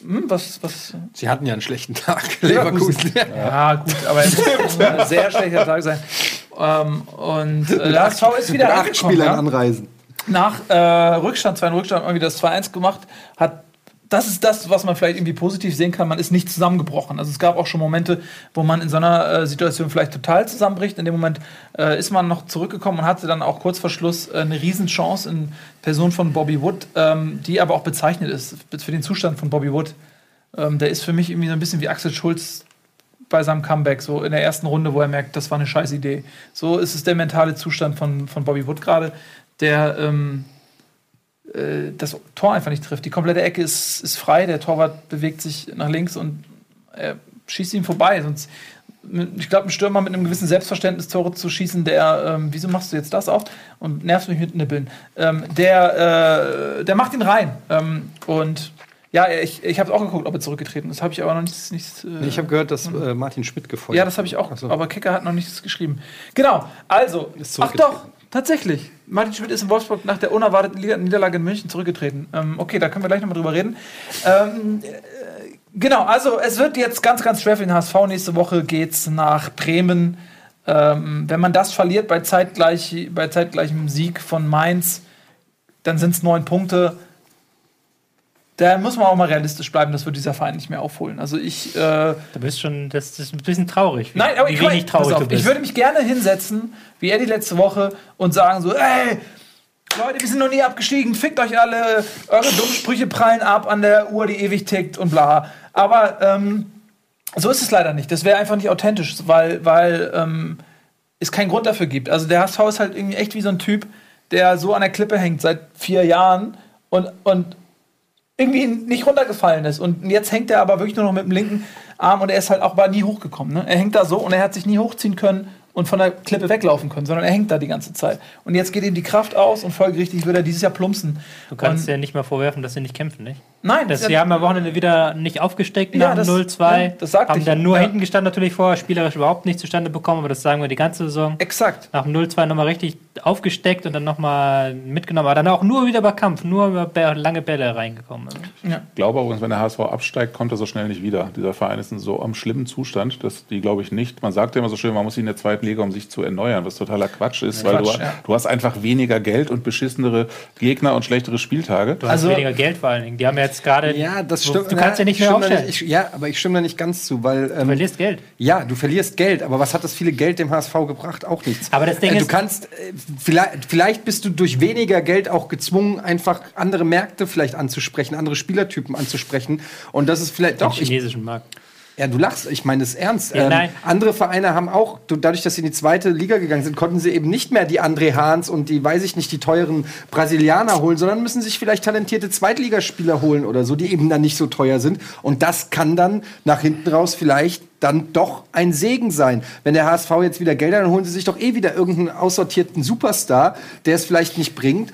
hm, was, was? Sie hatten ja einen schlechten Tag, Leverkusen. Ja, gut, aber es muss ein sehr schlechter Tag sein. Ähm, und äh, der HSV ist wieder Mit acht angekommen. Spielern Ja? anreisen. Nach äh, Rückstand, zwei Rückstand, irgendwie das 2-1 gemacht, hat das ist das, was man vielleicht irgendwie positiv sehen kann. Man ist nicht zusammengebrochen. Also es gab auch schon Momente, wo man in so einer äh, Situation vielleicht total zusammenbricht. In dem Moment äh, ist man noch zurückgekommen und hatte dann auch kurz vor Schluss äh, eine Riesenchance in Person von Bobby Wood, ähm, die aber auch bezeichnet ist für den Zustand von Bobby Wood. Ähm, der ist für mich irgendwie so ein bisschen wie Axel Schulz bei seinem Comeback, so in der ersten Runde, wo er merkt, das war eine scheiß Idee. So ist es der mentale Zustand von, von Bobby Wood gerade, der ähm, äh, das Tor einfach nicht trifft. Die komplette Ecke ist, ist frei, der Torwart bewegt sich nach links und er schießt ihn vorbei. Sonst, ich glaube, ein Stürmer mit einem gewissen Selbstverständnis Tore zu schießen, der, ähm, wieso machst du jetzt das auch? Und nervst mich mit Nippeln. Ähm, der, äh, der macht ihn rein. Ähm, und ja, ich, ich habe auch geguckt, ob er zurückgetreten ist. Habe ich aber noch nichts. nichts äh, Ich habe gehört, dass äh, Martin Schmidt gefeuert ja, das habe ich auch. So. Aber Kicker hat noch nichts geschrieben. Genau, also. Ach doch, tatsächlich. Martin Schmidt ist in Wolfsburg nach der unerwarteten Niederlage in München zurückgetreten. Ähm, okay, da können wir gleich nochmal drüber reden. Ähm, äh, genau, also es wird jetzt ganz, ganz schwer für den HSV. Nächste Woche geht's nach Bremen. Ähm, wenn man das verliert bei, zeitgleich, bei zeitgleichem Sieg von Mainz, dann sind es neun Punkte. Da muss man auch mal realistisch bleiben, das wird dieser Verein nicht mehr aufholen. Also ich äh, Da bist schon, das ist ein bisschen traurig. Wie, Nein, aber ich, wenig traurig auf, du ich würde mich gerne hinsetzen, wie er die letzte Woche, und sagen so, ey, Leute, wir sind noch nie abgestiegen, fickt euch alle, eure dummen Sprüche prallen ab an der Uhr, die ewig tickt und bla. Aber ähm, so ist es leider nicht. Das wäre einfach nicht authentisch, weil, weil ähm, es keinen Grund dafür gibt. Also der HSV ist halt irgendwie echt wie so ein Typ, der so an der Klippe hängt seit vier Jahren und, und irgendwie nicht runtergefallen ist. Und jetzt hängt er aber wirklich nur noch mit dem linken Arm und er ist halt auch aber nie hochgekommen. Ne? Er hängt da so und er hat sich nie hochziehen können und von der Klippe weglaufen können, sondern er hängt da die ganze Zeit. Und jetzt geht ihm die Kraft aus und folgerichtig wird er dieses Jahr plumpsen. Du kannst und, ja nicht mal vorwerfen, dass sie nicht kämpfen, nicht? Nein, Das, ja- sie haben am Wochenende wieder nicht aufgesteckt Ja, nach das- dem 0-2. ja, das sagte haben ich. dann nur Ja. hinten gestanden natürlich vorher, spielerisch überhaupt nicht zustande bekommen, aber das sagen wir die ganze Saison. exakt. Nach dem 0-2 nochmal richtig aufgesteckt und dann nochmal mitgenommen. Aber dann auch nur wieder über Kampf, nur über lange Bälle reingekommen. Ja. Ich glaube übrigens, wenn der HSV absteigt, kommt er so schnell nicht wieder. Dieser Verein ist in so einem schlimmen Zustand, dass die, glaube ich, nicht. Man sagt ja immer so schön, man muss ihn in der zweiten Liga, um sich zu erneuern, was totaler Quatsch ist, weil Quatsch, du, ja. du hast einfach weniger Geld und beschissenere Gegner und schlechtere Spieltage. Du hast Also- weniger Geld vor allen Dingen. Die haben ja jetzt gerade. Ja, das Du- stimmt. Du kannst ja nicht ich mehr aufstellen. nicht- Ich, ja, aber ich stimme da nicht ganz zu, weil. Du Ähm, verlierst Geld. ja, du verlierst Geld, aber was hat das viele Geld dem HSV gebracht? Auch nichts. Aber das Ding äh, du ist- kannst äh, vielleicht, vielleicht bist du durch weniger Geld auch gezwungen, einfach andere Märkte vielleicht anzusprechen, andere Spielertypen anzusprechen. Und das ist vielleicht Den doch. Ich, chinesischen Markt. Ja, du lachst. Ich meine das ernst. Ja, ähm, andere Vereine haben auch, du- dadurch, dass sie in die zweite Liga gegangen sind, konnten sie eben nicht mehr die André Hahns und die, weiß ich nicht, die teuren Brasilianer holen, sondern müssen sich vielleicht talentierte Zweitligaspieler holen oder so, die eben dann nicht so teuer sind. Und das kann dann nach hinten raus vielleicht dann doch ein Segen sein. Wenn der HSV jetzt wieder Geld hat, dann holen sie sich doch eh wieder irgendeinen aussortierten Superstar, der es vielleicht nicht bringt.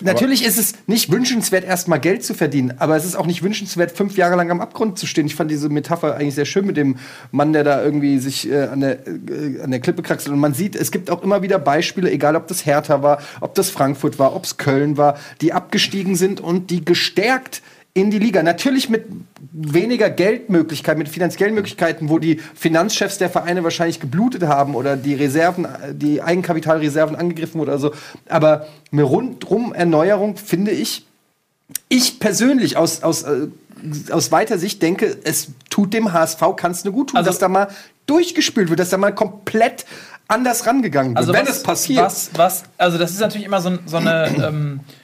Natürlich ist es nicht wünschenswert, erstmal Geld zu verdienen, aber es ist auch nicht wünschenswert, fünf Jahre lang am Abgrund zu stehen. Ich fand diese Metapher eigentlich sehr schön mit dem Mann, der da irgendwie sich äh, an, der, äh, an der Klippe kraxelt. Und man sieht, es gibt auch immer wieder Beispiele, egal ob das Hertha war, ob das Frankfurt war, ob es Köln war, die abgestiegen sind und die gestärkt in die Liga. Natürlich mit weniger Geldmöglichkeiten, mit finanziellen Möglichkeiten, wo die Finanzchefs der Vereine wahrscheinlich geblutet haben oder die Reserven, die Eigenkapitalreserven angegriffen oder so. Aber eine rundrum Erneuerung finde ich, ich persönlich aus, aus, äh, aus weiter Sicht denke, es tut dem HSV, kann es nur gut tun, Also- dass da mal durchgespült wird, dass da mal komplett anders rangegangen wird. Also wenn was, es passiert. Was, was, also das ist natürlich immer so, so eine ähm, äh,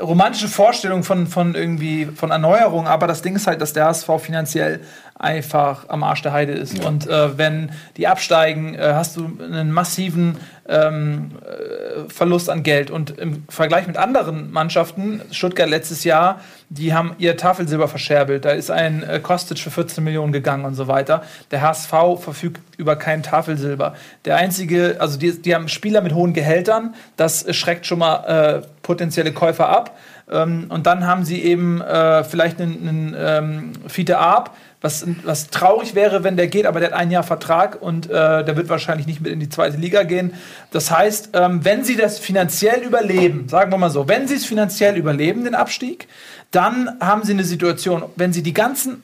romantische Vorstellung von, von irgendwie von Erneuerung, aber das Ding ist halt, dass der HSV finanziell einfach am Arsch der Heide ist. Und äh, wenn die absteigen, äh, hast du einen massiven ähm, äh, Verlust an Geld. Und im Vergleich mit anderen Mannschaften, Stuttgart letztes Jahr, die haben ihr Tafelsilber verscherbelt. Da ist ein äh, Kostic für 14 Millionen gegangen und so weiter. Der HSV verfügt über kein Tafelsilber. Der einzige, also die, die haben Spieler mit hohen Gehältern, das schreckt schon mal äh, potenzielle Käufer ab. Ähm, und dann haben sie eben äh, vielleicht einen, einen ähm, Fiete Arp, was, was traurig wäre, wenn der geht, aber der hat ein Jahr Vertrag und äh, der wird wahrscheinlich nicht mit in die zweite Liga gehen. Das heißt, ähm, wenn sie das finanziell überleben, sagen wir mal so, wenn sie es finanziell überleben, den Abstieg, dann haben sie eine Situation, wenn sie die ganzen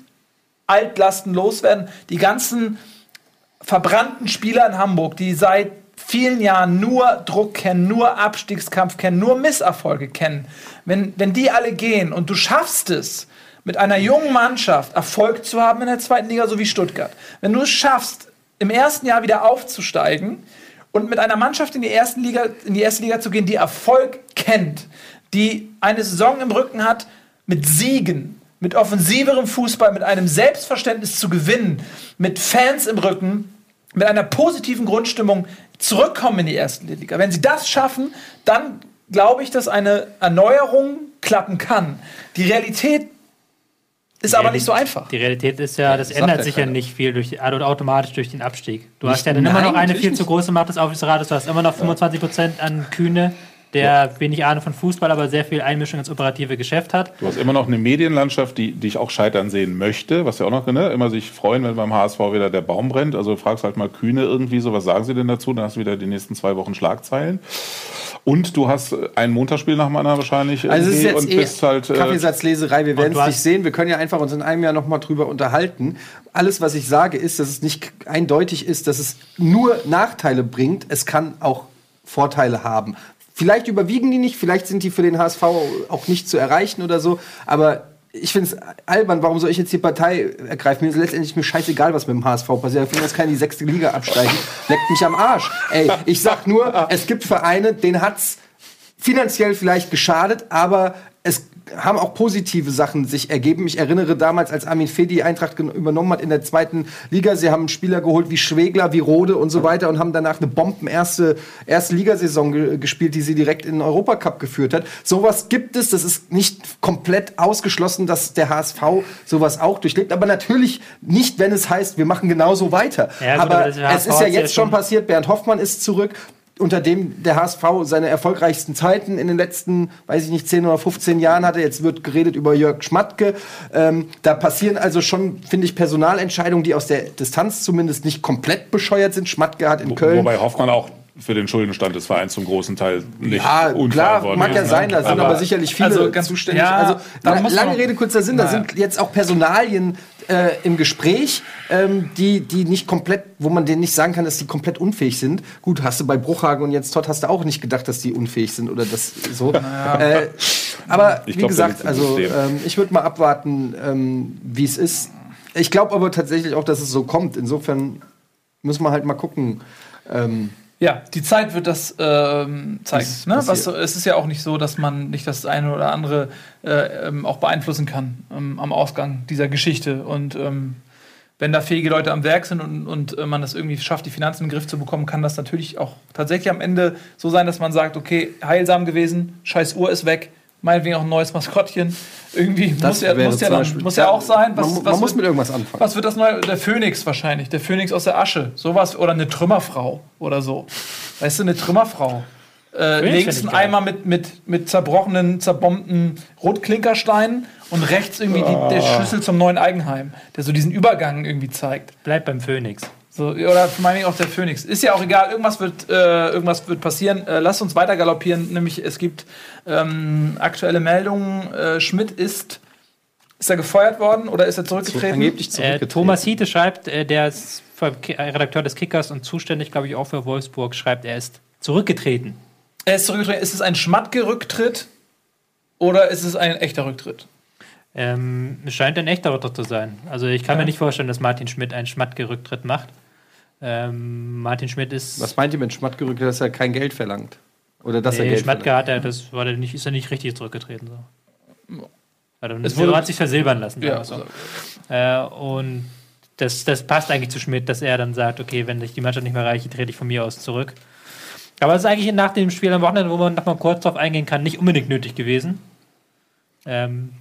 Altlasten loswerden, die ganzen verbrannten Spieler in Hamburg, die seit vielen Jahren nur Druck kennen, nur Abstiegskampf kennen, nur Misserfolge kennen, wenn, wenn die alle gehen und du schaffst es, mit einer jungen Mannschaft Erfolg zu haben in der zweiten Liga, so wie Stuttgart, wenn du es schaffst, im ersten Jahr wieder aufzusteigen und mit einer Mannschaft in die, ersten Liga, in die erste Liga zu gehen, die Erfolg kennt, die eine Saison im Rücken hat mit Siegen, mit offensiverem Fußball, mit einem Selbstverständnis zu gewinnen, mit Fans im Rücken, mit einer positiven Grundstimmung zurückkommen in die erste Liga. Wenn sie das schaffen, dann glaube ich, dass eine Erneuerung klappen kann. Die Realität ist aber nicht so einfach. Die Realität ist ja, das, das ändert sich ja nicht viel durch, also automatisch durch den Abstieg. Du Nicht- hast ja dann immer nein, noch eine viel zu große Macht des Aufsichtsrates. Du hast immer noch 25 Prozent an Kühne, der wenig Ahnung von Fußball, aber sehr viel Einmischung ins operative Geschäft hat. Du hast immer noch eine Medienlandschaft, die dich auch scheitern sehen möchte, was ja auch noch, ne, immer sich freuen, wenn beim HSV wieder der Baum brennt. Also du fragst halt mal Kühne irgendwie so, was sagen sie denn dazu? Dann hast du wieder die nächsten zwei Wochen Schlagzeilen. Und du hast ein Montagsspiel nach anderen wahrscheinlich Also es ist jetzt und eh bist halt. Äh, Kaffeesatzleserei, wir werden es nicht sehen. Wir können ja einfach uns in einem Jahr noch mal drüber unterhalten. Alles, was ich sage, ist, dass es nicht eindeutig ist, dass es nur Nachteile bringt. Es kann auch Vorteile haben. Vielleicht überwiegen die nicht, vielleicht sind die für den HSV auch nicht zu erreichen oder so. Aber ich finde es albern, warum soll ich jetzt die Partei ergreifen? Mir ist letztendlich mir scheißegal, was mit dem HSV passiert. Ich will, dass keine in die sechste Liga absteigen. Leckt mich am Arsch. Ey, ich sag nur, es gibt Vereine, denen hat's finanziell vielleicht geschadet, aber haben auch positive Sachen sich ergeben. Ich erinnere damals, als Armin Fee die Eintracht übernommen hat in der zweiten Liga. Sie haben Spieler geholt wie Schwegler, wie Rode und so weiter und haben danach eine Bomben erste, Ligasaison ge gespielt, die sie direkt in den Europacup geführt hat. Sowas gibt es. Das ist nicht komplett ausgeschlossen, dass der HSV sowas auch durchlebt. Aber natürlich nicht, wenn es heißt, wir machen genauso weiter. Ja, gut, aber aber es ist ja jetzt schon- passiert. Bernd Hoffmann ist zurück unter dem der HSV seine erfolgreichsten Zeiten in den letzten, weiß ich nicht, 10 oder 15 Jahren hatte. Jetzt wird geredet über Jörg Schmatke. Ähm, da passieren also schon, finde ich, Personalentscheidungen, die aus der Distanz zumindest nicht komplett bescheuert sind. Schmatke hat in Köln. Wobei Hoffmann auch für den Schuldenstand des Vereins zum großen Teil nicht Ja, klar, mag ja ist, sein, ne? da sind aber, sicherlich viele also ganz- zuständig. ja, also da man- lange Rede, kurzer Sinn, da Naja. sind jetzt auch Personalien äh, im Gespräch, ähm, die, die nicht komplett, wo man denen nicht sagen kann, dass die komplett unfähig sind. Gut, hast du bei Bruchhagen und Jens Todd hast du auch nicht gedacht, dass die unfähig sind oder das so. Äh, aber Ich wie glaub, gesagt, also ähm, ich würde mal abwarten, ähm, wie es ist. Ich glaube aber tatsächlich auch, dass es so kommt. Insofern müssen wir halt mal gucken. Ähm, Ja, die Zeit wird das ähm, zeigen. Was Ne? Was, es ist ja auch nicht so, dass man nicht das eine oder andere äh, ähm, auch beeinflussen kann ähm, am Ausgang dieser Geschichte. Und ähm, wenn da fähige Leute am Werk sind und, und äh, man das irgendwie schafft, die Finanzen in den Griff zu bekommen, kann das natürlich auch tatsächlich am Ende so sein, dass man sagt, okay, heilsam gewesen, scheiß Uhr ist weg, meinetwegen auch ein neues Maskottchen. Irgendwie muss ja, muss ja, dann, muss ja auch sein. man, mu- man muss mit irgendwas anfangen. Was wird das neue? Der Phönix wahrscheinlich. Der Phönix aus der Asche. Sowas. Oder eine Trümmerfrau oder so. Weißt du, eine Trümmerfrau. Äh, Phönix links ein. Eimer mit, mit, mit zerbrochenen, zerbombten Rotklinkersteinen und rechts irgendwie die, der Schlüssel zum neuen Eigenheim, der so diesen Übergang irgendwie zeigt. Bleib beim Phoenix. So, oder vor allem auch der Phönix. Ist ja auch egal, irgendwas wird, äh, irgendwas wird passieren. Äh, lasst uns weiter galoppieren. Nämlich, es gibt ähm, aktuelle Meldungen. Äh, Schmidt ist. Ist er gefeuert worden oder ist er zurückgetreten? Angeblich Äh, zurückgetreten. Thomas Hiete schreibt, äh, der ist äh, Redakteur des Kickers und zuständig, glaube ich, auch für Wolfsburg, schreibt, er ist zurückgetreten. Er ist zurückgetreten. Ist es ein Schmatke-Rücktritt oder ist es ein echter Rücktritt? Ähm, es scheint ein echter Rücktritt zu sein. Also ich kann Ja. mir nicht vorstellen, dass Martin Schmidt einen Schmatke-Rücktritt macht. Ähm, Martin Schmidt ist. Was meint ihr mit Schmatke, dass er kein Geld verlangt? Oder dass er nee, Geld Schmatke verlangt? hat er, das war der nicht, ist er nicht richtig zurückgetreten. So. Also, Es wurde- hat sich versilbern lassen. Ja, so. Äh, und das, das passt eigentlich zu Schmidt, dass er dann sagt, okay, wenn ich die Mannschaft nicht mehr reiche, trete ich von mir aus zurück. Aber es ist eigentlich nach dem Spiel am Wochenende, wo man noch mal kurz drauf eingehen kann, nicht unbedingt nötig gewesen. Ähm,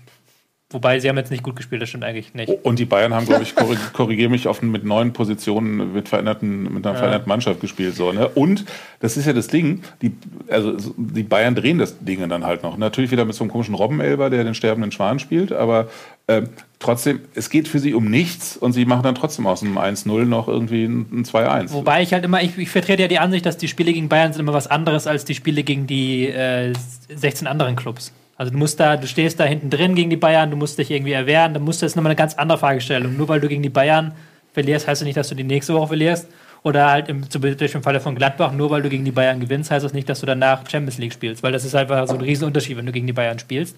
wobei sie haben jetzt nicht gut gespielt, das stimmt eigentlich nicht. Und die Bayern haben, glaube ich, korrig- korrigiere mich, oft mit neuen Positionen mit, veränderten, mit einer veränderten Mannschaft gespielt. So, ne? Und das ist ja das Ding, die, also so- die Bayern drehen das Ding dann halt noch. Natürlich wieder mit so einem komischen Robbenelber, der den sterbenden Schwan spielt, aber ähm, trotzdem, es geht für sie um nichts und sie machen dann trotzdem aus einem 1-0 noch irgendwie ein, ein 2-1. Wobei ich halt immer, ich, ich vertrete ja die Ansicht, dass die Spiele gegen Bayern sind immer was anderes als die Spiele gegen die äh, 16 anderen Clubs. Also du musst da, du stehst da hinten drin gegen die Bayern, du musst dich irgendwie erwehren, dann musst du, ist nochmal eine ganz andere Fragestellung. Nur weil du gegen die Bayern verlierst, heißt das nicht, dass du die nächste Woche verlierst. Oder halt im, zum Beispiel im Falle von Gladbach, nur weil du gegen die Bayern gewinnst, heißt das nicht, dass du danach Champions League spielst. Weil das ist einfach so ein Riesenunterschied, wenn du gegen die Bayern spielst.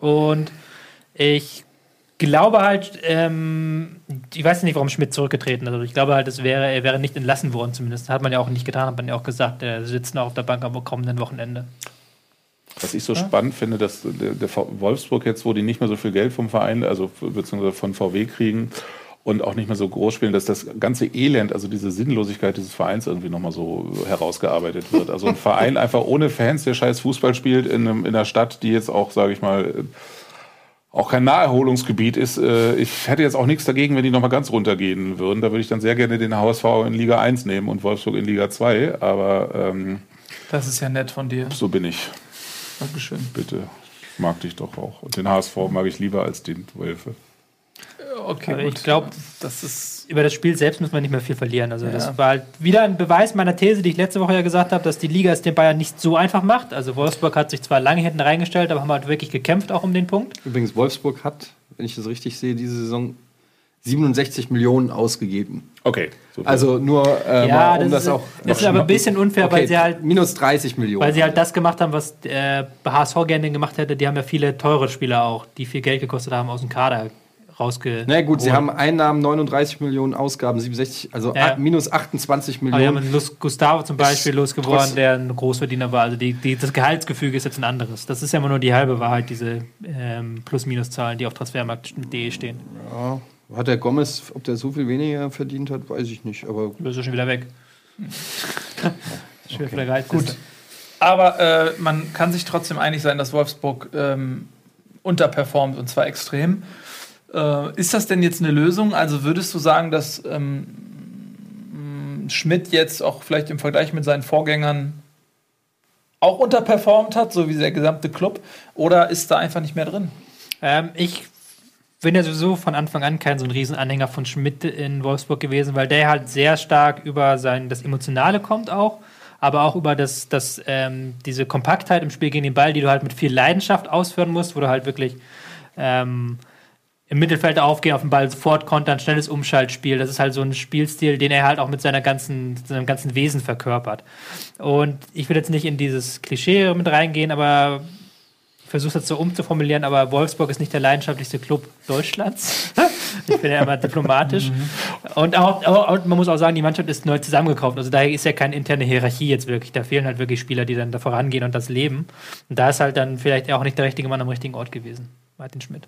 Und ich glaube halt, ähm, ich weiß nicht, warum Schmidt zurückgetreten ist. Also ich glaube halt, es wäre, er wäre nicht entlassen worden, zumindest. Hat man ja auch nicht getan, hat man ja auch gesagt, er sitzt noch auf der Bank am kommenden Wochenende. Was ich so spannend finde, dass der, Wolfsburg jetzt, wo die nicht mehr so viel Geld vom Verein, also beziehungsweise von VW kriegen und auch nicht mehr so groß spielen, dass das ganze Elend, also diese Sinnlosigkeit dieses Vereins irgendwie nochmal so herausgearbeitet wird. Also ein Verein einfach ohne Fans, der scheiß Fußball spielt in, einem, in einer Stadt, die jetzt auch, sage ich mal, auch kein Naherholungsgebiet ist. Äh, Ich hätte jetzt auch nichts dagegen, wenn die nochmal ganz runtergehen würden. Da würde ich dann sehr gerne den HSV in Liga 1 nehmen und Wolfsburg in Liga 2. Aber ähm, Das ist ja nett von dir. so bin ich. Dankeschön. Bitte. Ich mag dich doch auch. Und den HSV mag ich lieber als den Wölfe. Okay, gut. ich glaub, das ist. Über das Spiel selbst muss man nicht mehr viel verlieren. Also Ja. das war halt wieder ein Beweis meiner These, die ich letzte Woche ja gesagt habe, dass die Liga es den Bayern nicht so einfach macht. Also Wolfsburg hat sich zwar lange hinten reingestellt, aber haben halt wirklich gekämpft auch um den Punkt. Übrigens, Wolfsburg hat, wenn ich das richtig sehe, diese Saison 67 Millionen ausgegeben. Okay. super. Also nur, äh, Ja, mal, um das, das, ist, auch. das ist aber ein bisschen unfair, weil sie halt minus 30 Millionen. Weil sie halt das gemacht haben, was äh, HSV gerne gemacht hätte. Die haben ja viele teure Spieler auch, die viel Geld gekostet haben, aus dem Kader rausge. Na gut, sie haben Einnahmen 39 Millionen, Ausgaben 67, also Ja. minus 28 Aber die haben Millionen. Gustavo zum Beispiel losgeworden, der ein Großverdiener war. Also die, die, das Gehaltsgefüge ist jetzt ein anderes. Das ist ja immer nur die halbe Wahrheit, diese ähm, Plus-Minus-Zahlen, die auf transfermarkt.de stehen. Ja, hat der Gomez, ob der so viel weniger verdient hat, weiß ich nicht. Aber Das ist schon wieder weg. Schwer für der Reiz. Gut. Aber äh, man kann sich trotzdem einig sein, dass Wolfsburg ähm, unterperformt und zwar extrem. Äh, ist das denn jetzt eine Lösung? Also würdest du sagen, dass ähm, Schmidt jetzt auch vielleicht im Vergleich mit seinen Vorgängern auch unterperformt hat, so wie der gesamte Club? Oder ist da einfach nicht mehr drin? Ähm, ich bin ja sowieso von Anfang an kein so ein Riesenanhänger von Schmidt in Wolfsburg gewesen, weil der halt sehr stark über sein, das Emotionale kommt auch, aber auch über das, das, ähm, diese Kompaktheit im Spiel gegen den Ball, die du halt mit viel Leidenschaft ausführen musst, wo du halt wirklich ähm, im Mittelfeld aufgehen, auf den Ball sofort kontern, schnelles Umschaltspiel. Das ist halt so ein Spielstil, den er halt auch mit seiner ganzen, seinem ganzen Wesen verkörpert. Und ich will jetzt nicht in dieses Klischee mit reingehen, aber versuche es so umzuformulieren, aber Wolfsburg ist nicht der leidenschaftlichste Club Deutschlands. ich bin ja immer diplomatisch. Und auch, auch, man muss auch sagen, die Mannschaft ist neu zusammengekauft. Also daher ist ja keine interne Hierarchie jetzt wirklich. Da fehlen halt wirklich Spieler, die dann da vorangehen und das leben. Und da ist halt dann vielleicht auch nicht der richtige Mann am richtigen Ort gewesen. Martin Schmidt.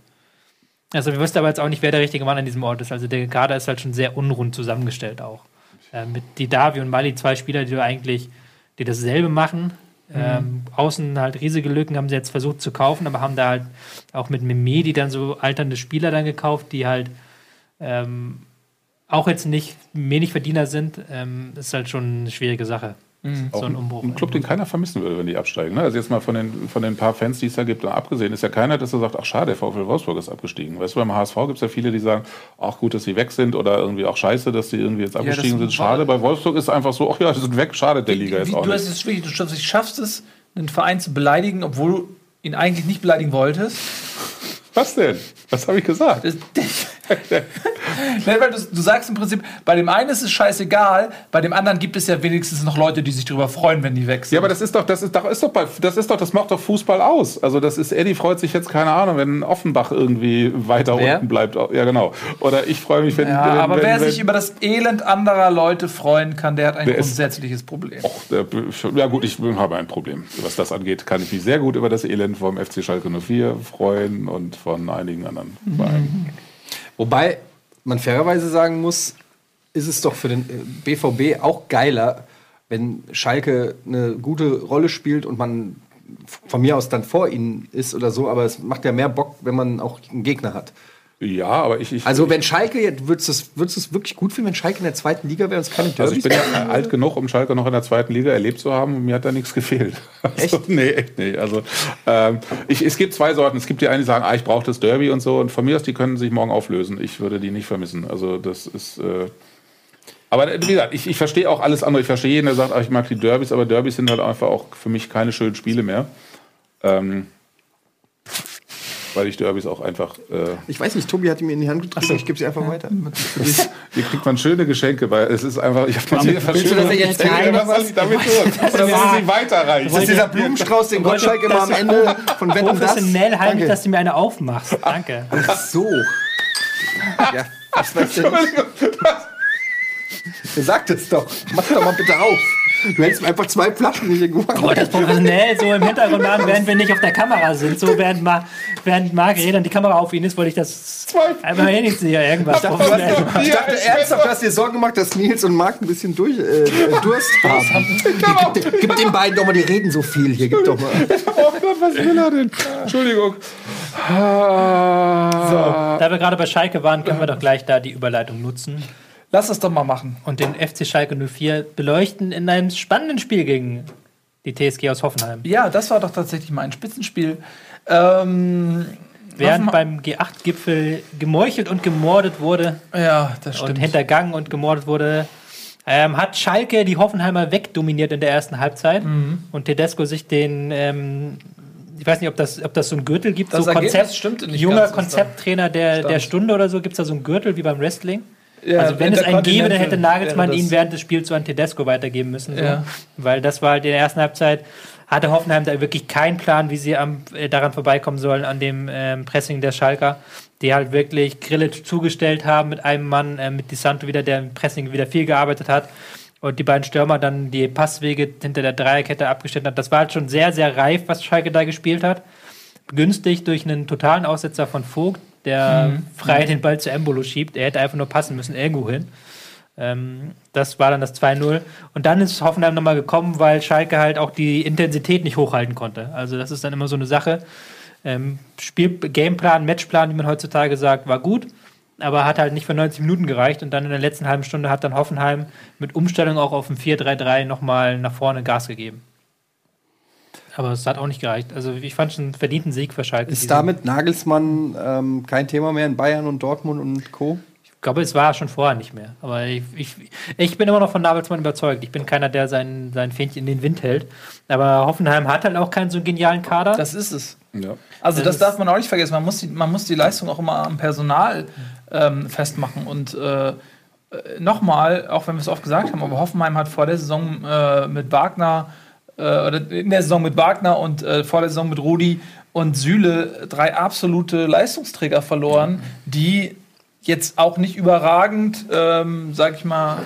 Also wir wussten aber jetzt auch nicht, wer der richtige Mann an diesem Ort ist. Also der Kader ist halt schon sehr unrund zusammengestellt auch. Äh, mit Didavi und Mali zwei Spieler, die du eigentlich, die dasselbe machen. Ähm, außen halt riesige Lücken haben sie jetzt versucht zu kaufen, aber haben da halt auch mit Memedi dann so alternde Spieler dann gekauft, die halt ähm, auch jetzt nicht wenig Verdiener sind. Ähm, ist halt schon eine schwierige Sache. Auch So ein Umbruch. Ein Club, den keiner vermissen würde, wenn die absteigen. Ne? Also jetzt mal von den, von den paar Fans, die es da gibt, abgesehen, ist ja keiner, der so sagt, ach schade, der VfL Wolfsburg ist abgestiegen. Weißt du, beim HSV gibt es ja viele, die sagen, ach gut, dass sie weg sind oder irgendwie auch scheiße, dass sie irgendwie jetzt abgestiegen das sind. Schade. Bei Wolfsburg ist einfach so, ach ja, sie sind weg, schade der Liga jetzt auch du, hast es wirklich, du schaffst, schaffst es, einen Verein zu beleidigen, obwohl du ihn eigentlich nicht beleidigen wolltest. Was denn? Was habe ich gesagt? Das, Nein, weil du, du sagst im Prinzip, bei dem einen ist es scheißegal, bei dem anderen gibt es ja wenigstens noch Leute, die sich darüber freuen, wenn die weg sind. Ja, aber das ist doch, das ist doch, ist doch, bei, das ist doch, das macht doch Fußball aus. Also das ist, Eddie freut sich jetzt, keine Ahnung, wenn Offenbach irgendwie weiter Wer? unten bleibt. Ja, genau. Oder ich freue mich, wenn. ja, wenn, aber wenn, wer wenn, sich über das Elend anderer Leute freuen kann, der hat ein Der ist- grundsätzliches Problem. Och, der, ja gut, ich habe ein Problem. Was das angeht, kann ich mich sehr gut über das Elend vom FC Schalke 04 freuen und von einigen anderen Vereinen. Wobei, man fairerweise sagen muss, ist es doch für den äh, BVB auch geiler, wenn Schalke eine gute Rolle spielt und man von mir aus dann vor ihnen ist oder so, aber es macht ja mehr Bock, wenn man auch einen Gegner hat. Ja, aber ich. ich Also wenn Schalke, jetzt- würdest du es würdest wirklich gut finden, wenn Schalke in der zweiten Liga wäre und es keine Also ich Derbys bin ja alt genug, um Schalke noch in der zweiten Liga erlebt zu haben und mir hat da nichts gefehlt. Also, Echt? Nee, echt nicht. Also ähm, ich, es gibt zwei Sorten. Es gibt die einen, die sagen, ah, ich brauche das Derby und so. Und von mir aus, die können sich morgen auflösen. Ich würde die nicht vermissen. Also das ist... Äh, aber wie gesagt, ich, ich verstehe auch alles andere. Ich verstehe jeden, der sagt, ah, ich mag die Derbys, aber Derbys sind halt einfach auch für mich keine schönen Spiele mehr. Ähm, weil ich Derbys auch einfach... Äh, Ich weiß nicht, Tobi hat die mir in die Hand gedrückt, ich gebe sie einfach weiter. Hier kriegt man schöne Geschenke, weil es ist einfach, ich habe mir Willst du das jetzt soll ich damit tun? Oder wollen Sie weiterreichen? Das ist dieser Blumenstrauß, den Gottschalk immer am Ende von Wetten das. Professionell halte ich, dass du mir eine aufmachst. Danke. Ach so. Ja, was weiß denn Sag das doch. Mach doch mal bitte auf. Du hättest mir einfach zwei Flaschen nicht gemacht. wollte das professionell so im Hintergrund machen, während wir nicht auf der Kamera sind. So während, Ma während Marc redet und die Kamera auf ihn ist, wollte ich das einfach hin hier irgendwas Du hast, professionell. ich dachte ernsthaft, du hast dir Sorgen gemacht, dass Nils und Marc ein bisschen durch, äh, äh, Durst haben. Gib, gib den beiden doch mal, die reden so viel hier. Gib doch mal. Oh Gott, was will er denn? Entschuldigung. Ah. Da wir gerade bei Schalke waren, können wir doch gleich da die Überleitung nutzen Lass es doch mal machen. und den FC Schalke 04 beleuchten in einem spannenden Spiel gegen die TSG aus Hoffenheim. Ja, das war doch tatsächlich mal ein Spitzenspiel. Ähm, Während beim G8-Gipfel gemeuchelt und gemordet wurde ja, das und stimmt. hintergangen und gemordet wurde, ähm, hat Schalke die Hoffenheimer wegdominiert in der ersten Halbzeit Mhm. und Tedesco sich den, ähm, ich weiß nicht, ob das, ob das so ein Gürtel gibt, Das so Ergebnis nicht junger Konzepttrainer der, der Stunde oder so, gibt es da so ein Gürtel wie beim Wrestling? Ja, also wenn es einen gäbe, dann hätte Nagelsmann ihn während des Spiels so an Tedesco weitergeben müssen. So. Ja. Weil das war halt in der ersten Halbzeit, hatte Hoffenheim da wirklich keinen Plan, wie sie am, äh, daran vorbeikommen sollen, an dem ähm, Pressing der Schalker, die halt wirklich Grillitsch zugestellt haben mit einem Mann, äh, mit Di Santo wieder, der im Pressing wieder viel gearbeitet hat. Und die beiden Stürmer dann die Passwege hinter der Dreierkette abgestellt hat. Das war halt schon sehr, sehr reif, was Schalke da gespielt hat. Günstig durch einen totalen Aussetzer von Vogt, der Mhm. frei den Ball zu Embolo schiebt. Er hätte einfach nur passen müssen, irgendwo hin. Ähm, das war dann das 2-0. Und dann ist Hoffenheim nochmal gekommen, weil Schalke halt auch die Intensität nicht hochhalten konnte. Also das ist dann immer so eine Sache. Ähm, Spiel Gameplan, Matchplan, wie man heutzutage sagt, war gut, aber hat halt nicht für 90 Minuten gereicht. Und dann in der letzten halben Stunde hat dann Hoffenheim mit Umstellung auch auf ein 4-3-3 nochmal nach vorne Gas gegeben. Aber es hat auch nicht gereicht. Also ich fand schon einen verdienten Sieg für Schalke. Ist damit Nagelsmann ähm, kein Thema mehr in Bayern und Dortmund und Co.? Ich glaube, es war schon vorher nicht mehr. Aber ich, ich, ich bin immer noch von Nagelsmann überzeugt. Ich bin keiner, der sein, sein Fähnchen in den Wind hält. Aber Hoffenheim hat halt auch keinen so genialen Kader. Das ist es. Ja. Also Das das, darf man auch nicht vergessen. Man muss die, man muss die Leistung auch immer am Personal ähm, festmachen. Und äh, äh, nochmal, auch wenn wir es oft gesagt haben, aber Hoffenheim hat vor der Saison äh, mit Wagner äh, oder in der Saison mit Wagner und äh, vor der Saison mit Rudi und Süle drei absolute Leistungsträger verloren, die jetzt auch nicht überragend, ähm, sag ich mal,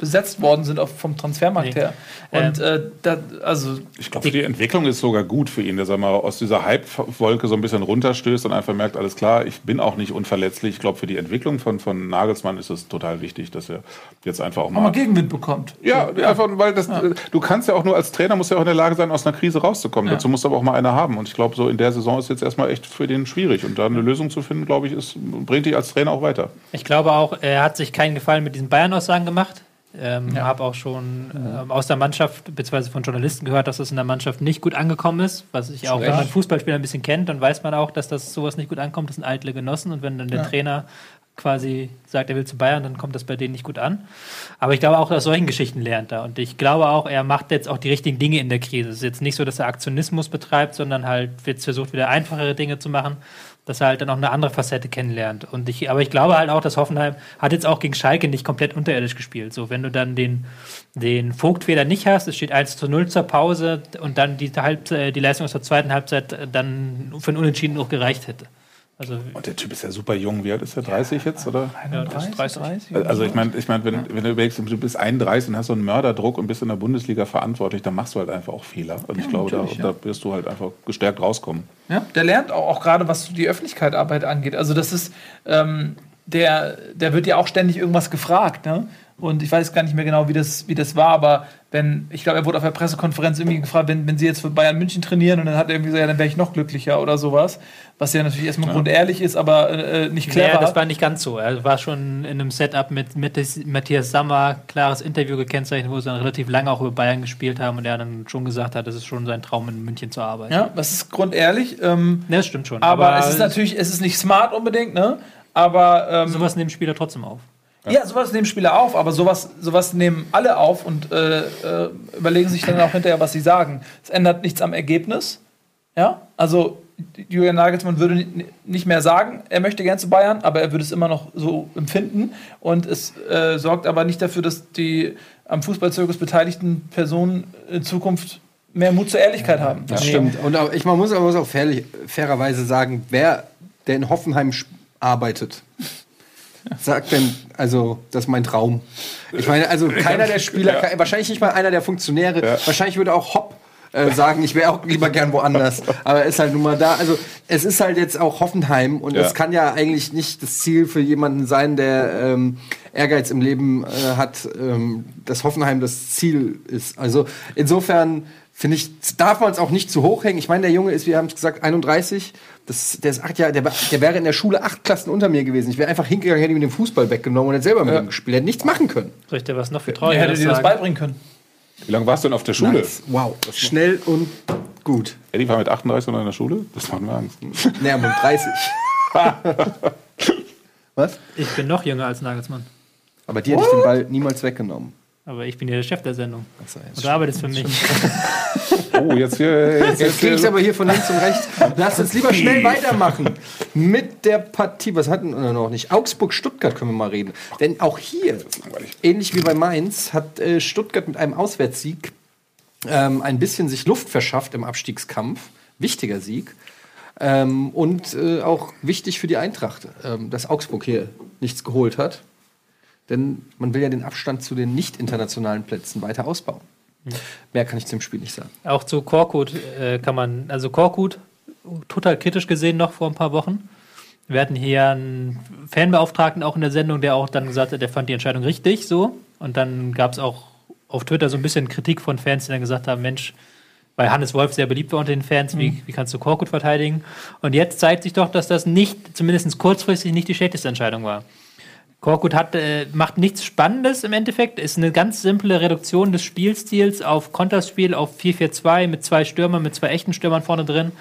besetzt worden sind auch vom Transfermarkt Nee. her. Und äh, da, also Ich glaube, die Entwicklung ist sogar gut für ihn, dass er mal aus dieser Hype-Wolke so ein bisschen runterstößt und einfach merkt, alles klar, ich bin auch nicht unverletzlich. Ich glaube, für die Entwicklung von, von Nagelsmann ist es total wichtig, dass er jetzt einfach auch auch mal mal. Gegenwind bekommt. Ja, einfach, weil das, du kannst ja auch nur als Trainer, musst ja auch in der Lage sein, aus einer Krise rauszukommen. Ja. Dazu musst du aber auch mal eine haben. Und ich glaube, so in der Saison ist jetzt erstmal echt für den schwierig. Und da eine Lösung zu finden, glaube ich, ist, bringt dich als Trainer auch weiter. Ich glaube auch, er hat sich keinen Gefallen mit diesen Bayern-Aussagen gemacht. Ähm, Ja. Habe auch schon ähm, aus der Mannschaft, beziehungsweise von Journalisten gehört, dass das in der Mannschaft nicht gut angekommen ist. Was ich auch, wenn man Fußballspieler ein bisschen kennt, dann weiß man auch, dass das sowas nicht gut ankommt. Das sind eitle Genossen. Und wenn dann der Ja. Trainer quasi sagt, er will zu Bayern, dann kommt das bei denen nicht gut an. Aber ich glaube auch, aus solchen Geschichten lernt er. Und ich glaube auch, er macht jetzt auch die richtigen Dinge in der Krise. Es ist jetzt nicht so, dass er Aktionismus betreibt, sondern halt jetzt versucht, wieder einfachere Dinge zu machen, dass er halt dann auch eine andere Facette kennenlernt. Und ich, aber ich glaube halt auch, dass Hoffenheim hat jetzt auch gegen Schalke nicht komplett unterirdisch gespielt. So, wenn du dann den, den Vogtfehler nicht hast, es steht 1 zu 0 zur Pause und dann die, Halbzeit, die Leistung aus der zweiten Halbzeit dann für einen Unentschieden noch gereicht hätte. Also Und der Typ ist ja super jung. Wie alt ist der? 30 jetzt? Oder? Ja, das ist 30. Also ich meine, ich mein, wenn, wenn du überlegst, du bist 31 und hast so einen Mörderdruck und bist in der Bundesliga verantwortlich, dann machst du halt einfach auch Fehler. Und ich glaube, da, ja. da wirst du halt einfach gestärkt rauskommen. Ja, der lernt auch, auch gerade, was die Öffentlichkeitsarbeit angeht. Also das ist, ähm, der, der wird ja auch ständig irgendwas gefragt, ne? Und ich weiß gar nicht mehr genau, wie das, wie das war, aber wenn, ich glaube, er wurde auf der Pressekonferenz irgendwie gefragt, wenn, wenn sie jetzt für Bayern München trainieren und dann hat er irgendwie gesagt, ja, dann wäre ich noch glücklicher oder sowas. Was ja natürlich erstmal grundehrlich ist, aber äh, nicht clever. Ja, das war nicht ganz so. Er war schon in einem Setup mit, mit Matthias Sammer, klares Interview gekennzeichnet, wo sie dann relativ lange auch über Bayern gespielt haben und er dann schon gesagt hat, das ist schon sein Traum, in München zu arbeiten. ja, das ist grundehrlich. Ähm, Ne, das stimmt schon. aber, es ist natürlich, es ist nicht smart unbedingt, ne? Aber ähm, sowas nehmen Spieler trotzdem auf. Ja, sowas nehmen Spieler auf, aber sowas, sowas nehmen alle auf und äh, äh, überlegen sich dann auch hinterher, was sie sagen. Es ändert nichts am Ergebnis. Ja, also Julian Nagelsmann würde ni- nicht mehr sagen, er möchte gern zu Bayern, aber er würde es immer noch so empfinden. Und es äh, sorgt aber nicht dafür, dass die am Fußballzirkus beteiligten Personen in Zukunft mehr Mut zur Ehrlichkeit haben. Das stimmt. Und auch, ich man muss aber auch fairlich, fairerweise sagen, wer, der in Hoffenheim arbeitet, sagt denn, also, das ist mein Traum. Ich meine, also keiner der Spieler, ke- wahrscheinlich nicht mal einer der Funktionäre, wahrscheinlich würde auch Hopp äh, sagen, ich wäre auch lieber gern woanders. Aber er ist halt nun mal da. Also es ist halt jetzt auch Hoffenheim und Ja. es kann ja eigentlich nicht das Ziel für jemanden sein, der ähm, Ehrgeiz im Leben äh, hat, ähm, dass Hoffenheim das Ziel ist. Also insofern finde ich, darf man es auch nicht zu hoch hängen. Ich meine, der Junge ist, wir haben es gesagt, 31. Das, der ist acht Jahre, der, der wäre in der Schule acht Klassen unter mir gewesen. Ich wäre einfach hingegangen, hätte ihm den Fußball weggenommen und hätte selber mit ihm gespielt. Er hätte nichts machen können. Soll ich dir was noch für Er trauriger hätte dir das beibringen können. Wie lange warst du denn auf der Schule? Wow. Schnell und gut. Eddie war mit 38 noch in der Schule? Das macht mir Angst. Naja, mit 30. Was? Ich bin noch jünger als Nagelsmann. Aber dir hätte ich den Ball niemals weggenommen. Aber ich bin ja der Chef der Sendung. Also, Und du arbeitest für mich. Oh, jetzt hier. Jetzt, Jetzt gehe ich aber hier von links und rechts. Lass uns lieber schnell weitermachen mit der Partie. Was hatten wir noch nicht? Augsburg-Stuttgart können wir mal reden. Denn auch hier, ähnlich wie bei Mainz, hat äh, Stuttgart mit einem Auswärtssieg ähm, ein bisschen sich Luft verschafft im Abstiegskampf. Wichtiger Sieg. Ähm, und äh, auch wichtig für die Eintracht, ähm, dass Augsburg hier nichts geholt hat. Denn man will ja den Abstand zu den nicht internationalen Plätzen weiter ausbauen. Mehr kann ich zum Spiel nicht sagen. Auch zu Korkut äh, kann man, also Korkut, total kritisch gesehen noch vor ein paar Wochen. Wir hatten hier einen Fanbeauftragten auch in der Sendung, der auch dann gesagt hat, der fand die Entscheidung richtig so. Und dann gab es auch auf Twitter so ein bisschen Kritik von Fans, die dann gesagt haben, Mensch, weil Hannes Wolf sehr beliebt war unter den Fans, wie, wie kannst du Korkut verteidigen? Und jetzt zeigt sich doch, dass das nicht, zumindest kurzfristig, nicht die schlechteste Entscheidung war. Korkut hat, äh, macht nichts Spannendes im Endeffekt. Ist eine ganz simple Reduktion des Spielstils auf Konterspiel, auf 4-4-2 mit zwei Stürmern, mit zwei echten Stürmern vorne drin.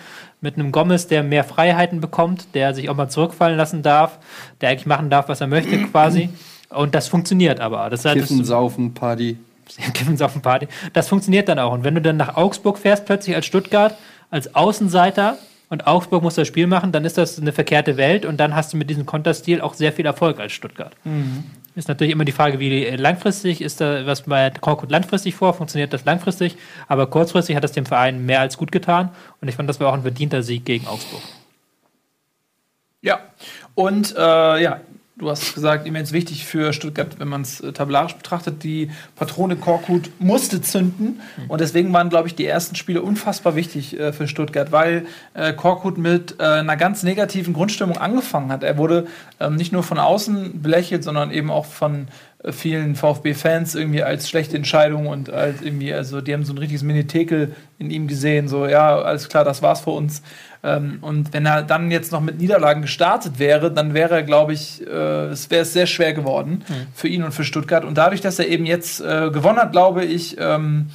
Mit einem Gomez, der mehr Freiheiten bekommt, der sich auch mal zurückfallen lassen darf, der eigentlich machen darf, was er möchte quasi. Und das funktioniert aber. Das, Kiffen, das, Saufen, Party. Kiffens auf dem Party. Das funktioniert dann auch. Und wenn du dann nach Augsburg fährst, plötzlich als Stuttgart, als Außenseiter und Augsburg muss das Spiel machen, dann ist das eine verkehrte Welt und dann hast du mit diesem Konterstil auch sehr viel Erfolg als Stuttgart. Ist natürlich immer die Frage, wie langfristig ist da was bei Korkut langfristig vor, funktioniert das langfristig, aber kurzfristig hat das dem Verein mehr als gut getan und ich fand, das war auch ein verdienter Sieg gegen Augsburg. Ja, und äh, ja, du hast gesagt, immens wichtig für Stuttgart, wenn man es äh, tabellarisch betrachtet. Die Patrone Korkut musste zünden und deswegen waren, glaube ich, die ersten Spiele unfassbar wichtig äh, für Stuttgart, weil äh, Korkut mit äh, einer ganz negativen Grundstimmung angefangen hat. Er wurde ähm, nicht nur von außen belächelt, sondern eben auch von vielen VfB-Fans irgendwie als schlechte Entscheidung und als irgendwie, also die haben so ein richtiges Mini-Tekel in ihm gesehen, so ja, alles klar, das war's für uns. Ähm, und wenn er dann jetzt noch mit Niederlagen gestartet wäre, dann wäre er, glaube ich, äh, es wäre sehr schwer geworden für ihn und für Stuttgart. Und dadurch, dass er eben jetzt äh, gewonnen hat, glaube ich, ähm,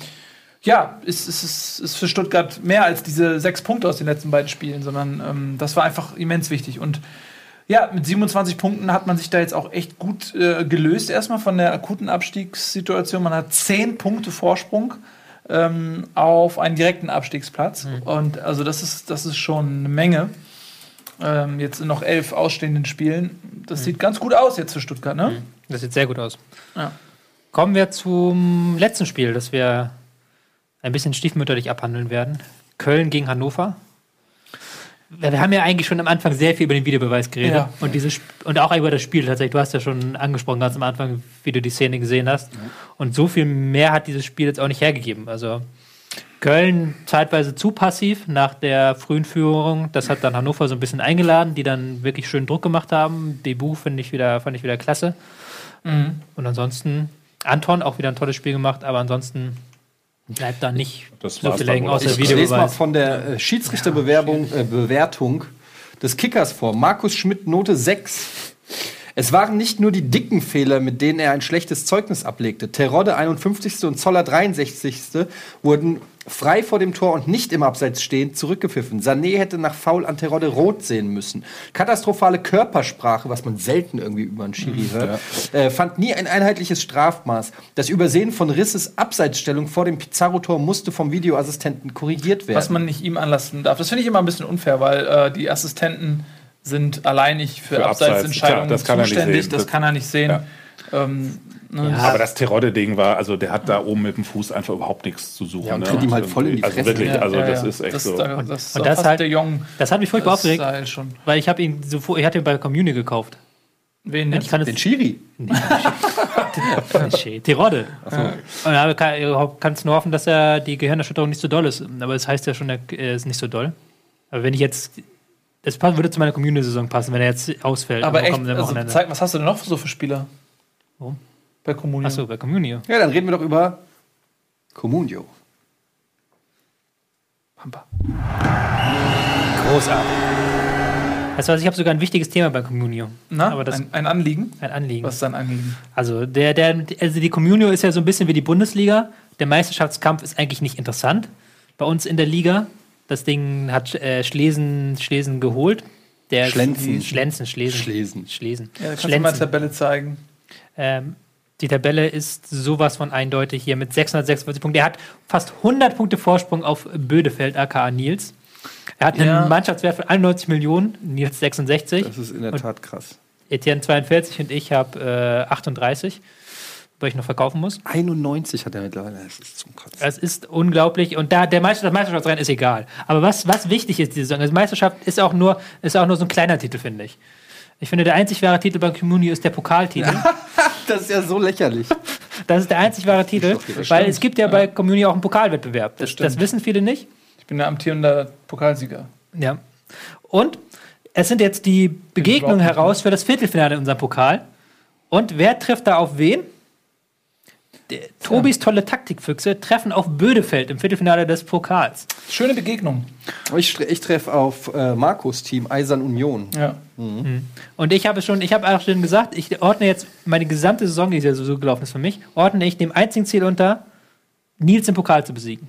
ja, ist, ist, ist, ist für Stuttgart mehr als diese sechs Punkte aus den letzten beiden Spielen, sondern ähm, das war einfach immens wichtig. Und ja, mit 27 Punkten hat man sich da jetzt auch echt gut äh, gelöst, erstmal von der akuten Abstiegssituation. Man hat 10 Punkte Vorsprung ähm, auf einen direkten Abstiegsplatz. Und also das ist, das ist schon eine Menge. Ähm, jetzt in noch elf ausstehenden Spielen. Das sieht ganz gut aus jetzt für Stuttgart, ne? Das sieht sehr gut aus. Ja. Kommen wir zum letzten Spiel, das wir ein bisschen stiefmütterlich abhandeln werden. Köln gegen Hannover. Wir haben ja eigentlich schon am Anfang sehr viel über den Videobeweis geredet Ja. und, dieses, und auch über das Spiel tatsächlich. Du hast ja schon angesprochen ganz am Anfang, wie du die Szene gesehen hast. Und so viel mehr hat dieses Spiel jetzt auch nicht hergegeben. Also Köln zeitweise zu passiv nach der frühen Führung. Das hat dann Hannover so ein bisschen eingeladen, die dann wirklich schön Druck gemacht haben. Debut finde ich wieder, fand ich wieder klasse. Mhm. Und ansonsten, Anton auch wieder ein tolles Spiel gemacht, aber ansonsten bleibt da nicht Das so viel hängen außer Ich lese mal von der äh, Schiedsrichterbewerbung, äh, Bewertung des Kickers vor. Markus Schmidt, Note 6. Es waren nicht nur die dicken Fehler, mit denen er ein schlechtes Zeugnis ablegte. Terodde 51. und Zoller 63. wurden frei vor dem Tor und nicht im Abseits stehend zurückgepfiffen. Sané hätte nach Foul an Terodde rot sehen müssen. Katastrophale Körpersprache, was man selten irgendwie über einen Schiri hört, äh, fand nie ein einheitliches Strafmaß. Das Übersehen von Risses Abseitsstellung vor dem Pizarro-Tor musste vom Videoassistenten korrigiert werden. Was man nicht ihm anlassen darf. Das finde ich immer ein bisschen unfair, weil äh, die Assistenten sind alleinig für, Für Abseits, Abseitsentscheidungen nicht zuständig. das kann er nicht sehen. Ja. Ähm, ne, Ja. Aber das Terodde-Ding war, also der hat da oben mit dem Fuß einfach überhaupt nichts zu suchen. Ja, und ne? tritt ihm halt voll in die Also Fresse. wirklich, ja, also ja, das ja. ist echt das, so. Da, das ist und das halt- der Jong. Das hat mich furchtbar aufgeregt, schon. weil ich habe ihn so vor, ich hatte ihn bei Community gekauft. Wen Ich jetzt? kann es Den Schiri. Terodde. Und da kann- kannst nur hoffen, dass er die Gehirnerschütterung nicht so doll ist. Aber das heißt ja schon, er ist nicht so doll. Aber wenn ich jetzt. Das passt- würde zu meiner Community-Saison passen, wenn er jetzt ausfällt Aber echt, also, zeig, was hast du denn noch so für Spieler? Wo? Bei Comunio. Achso, bei Communio. Ja, dann reden wir doch über Comunio. Pampa. Großartig. Was, ich habe sogar ein wichtiges Thema bei Communio. Na, Aber das ein, ein Anliegen? ein Anliegen. Was ist dein Anliegen? Also, der, der, also die Communio ist ja so ein bisschen wie die Bundesliga. Der Meisterschaftskampf ist eigentlich nicht interessant bei uns in der Liga. Das Ding hat äh, Schlesen, Schlesen geholt. Der Schlenzen. Schlenzen, Schlesen. Schlesen. Schlesen. Ja, kannst du mal Schlenzen. Tabelle zeigen. Ähm, die Tabelle ist sowas von eindeutig hier mit 646 Punkten. Er hat fast 100 Punkte Vorsprung auf Bödefeld, aka Nils. Er hat einen Ja. Mannschaftswert von 91 Millionen, Nils 66. Das ist in der Tat krass. Etienne 42 und ich habe äh, 38, weil ich noch verkaufen muss. 91 hat er mittlerweile. Das ist zum Kotzen. Es ist unglaublich und da der Meister, das Meisterschaftsrennen ist egal. Aber was, was wichtig ist diese Saison, also Meisterschaft ist auch nur ist auch nur so ein kleiner Titel, finde ich. Ich finde, der einzig wahre Titel beim Communio ist der Pokaltitel. Das ist ja so lächerlich. Das ist der einzig wahre Titel, weil es gibt ja bei Communio auch einen Pokalwettbewerb. Das, stimmt. das wissen viele nicht. Ich bin der amtierende Pokalsieger. Ja. Und es sind jetzt die Begegnungen heraus für das Viertelfinale in unserem Pokal. Und wer trifft da auf wen? Der, Tobis tolle Taktikfüchse treffen auf Bödefeld im Viertelfinale des Pokals. Schöne Begegnung. Ich, ich treffe auf äh, Markus Team Eisern Union. Ja. Und ich habe schon, ich habe auch schon gesagt, ich ordne jetzt meine gesamte Saison, die ja so, so gelaufen ist für mich, ordne ich dem einzigen Ziel unter, Nils im Pokal zu besiegen.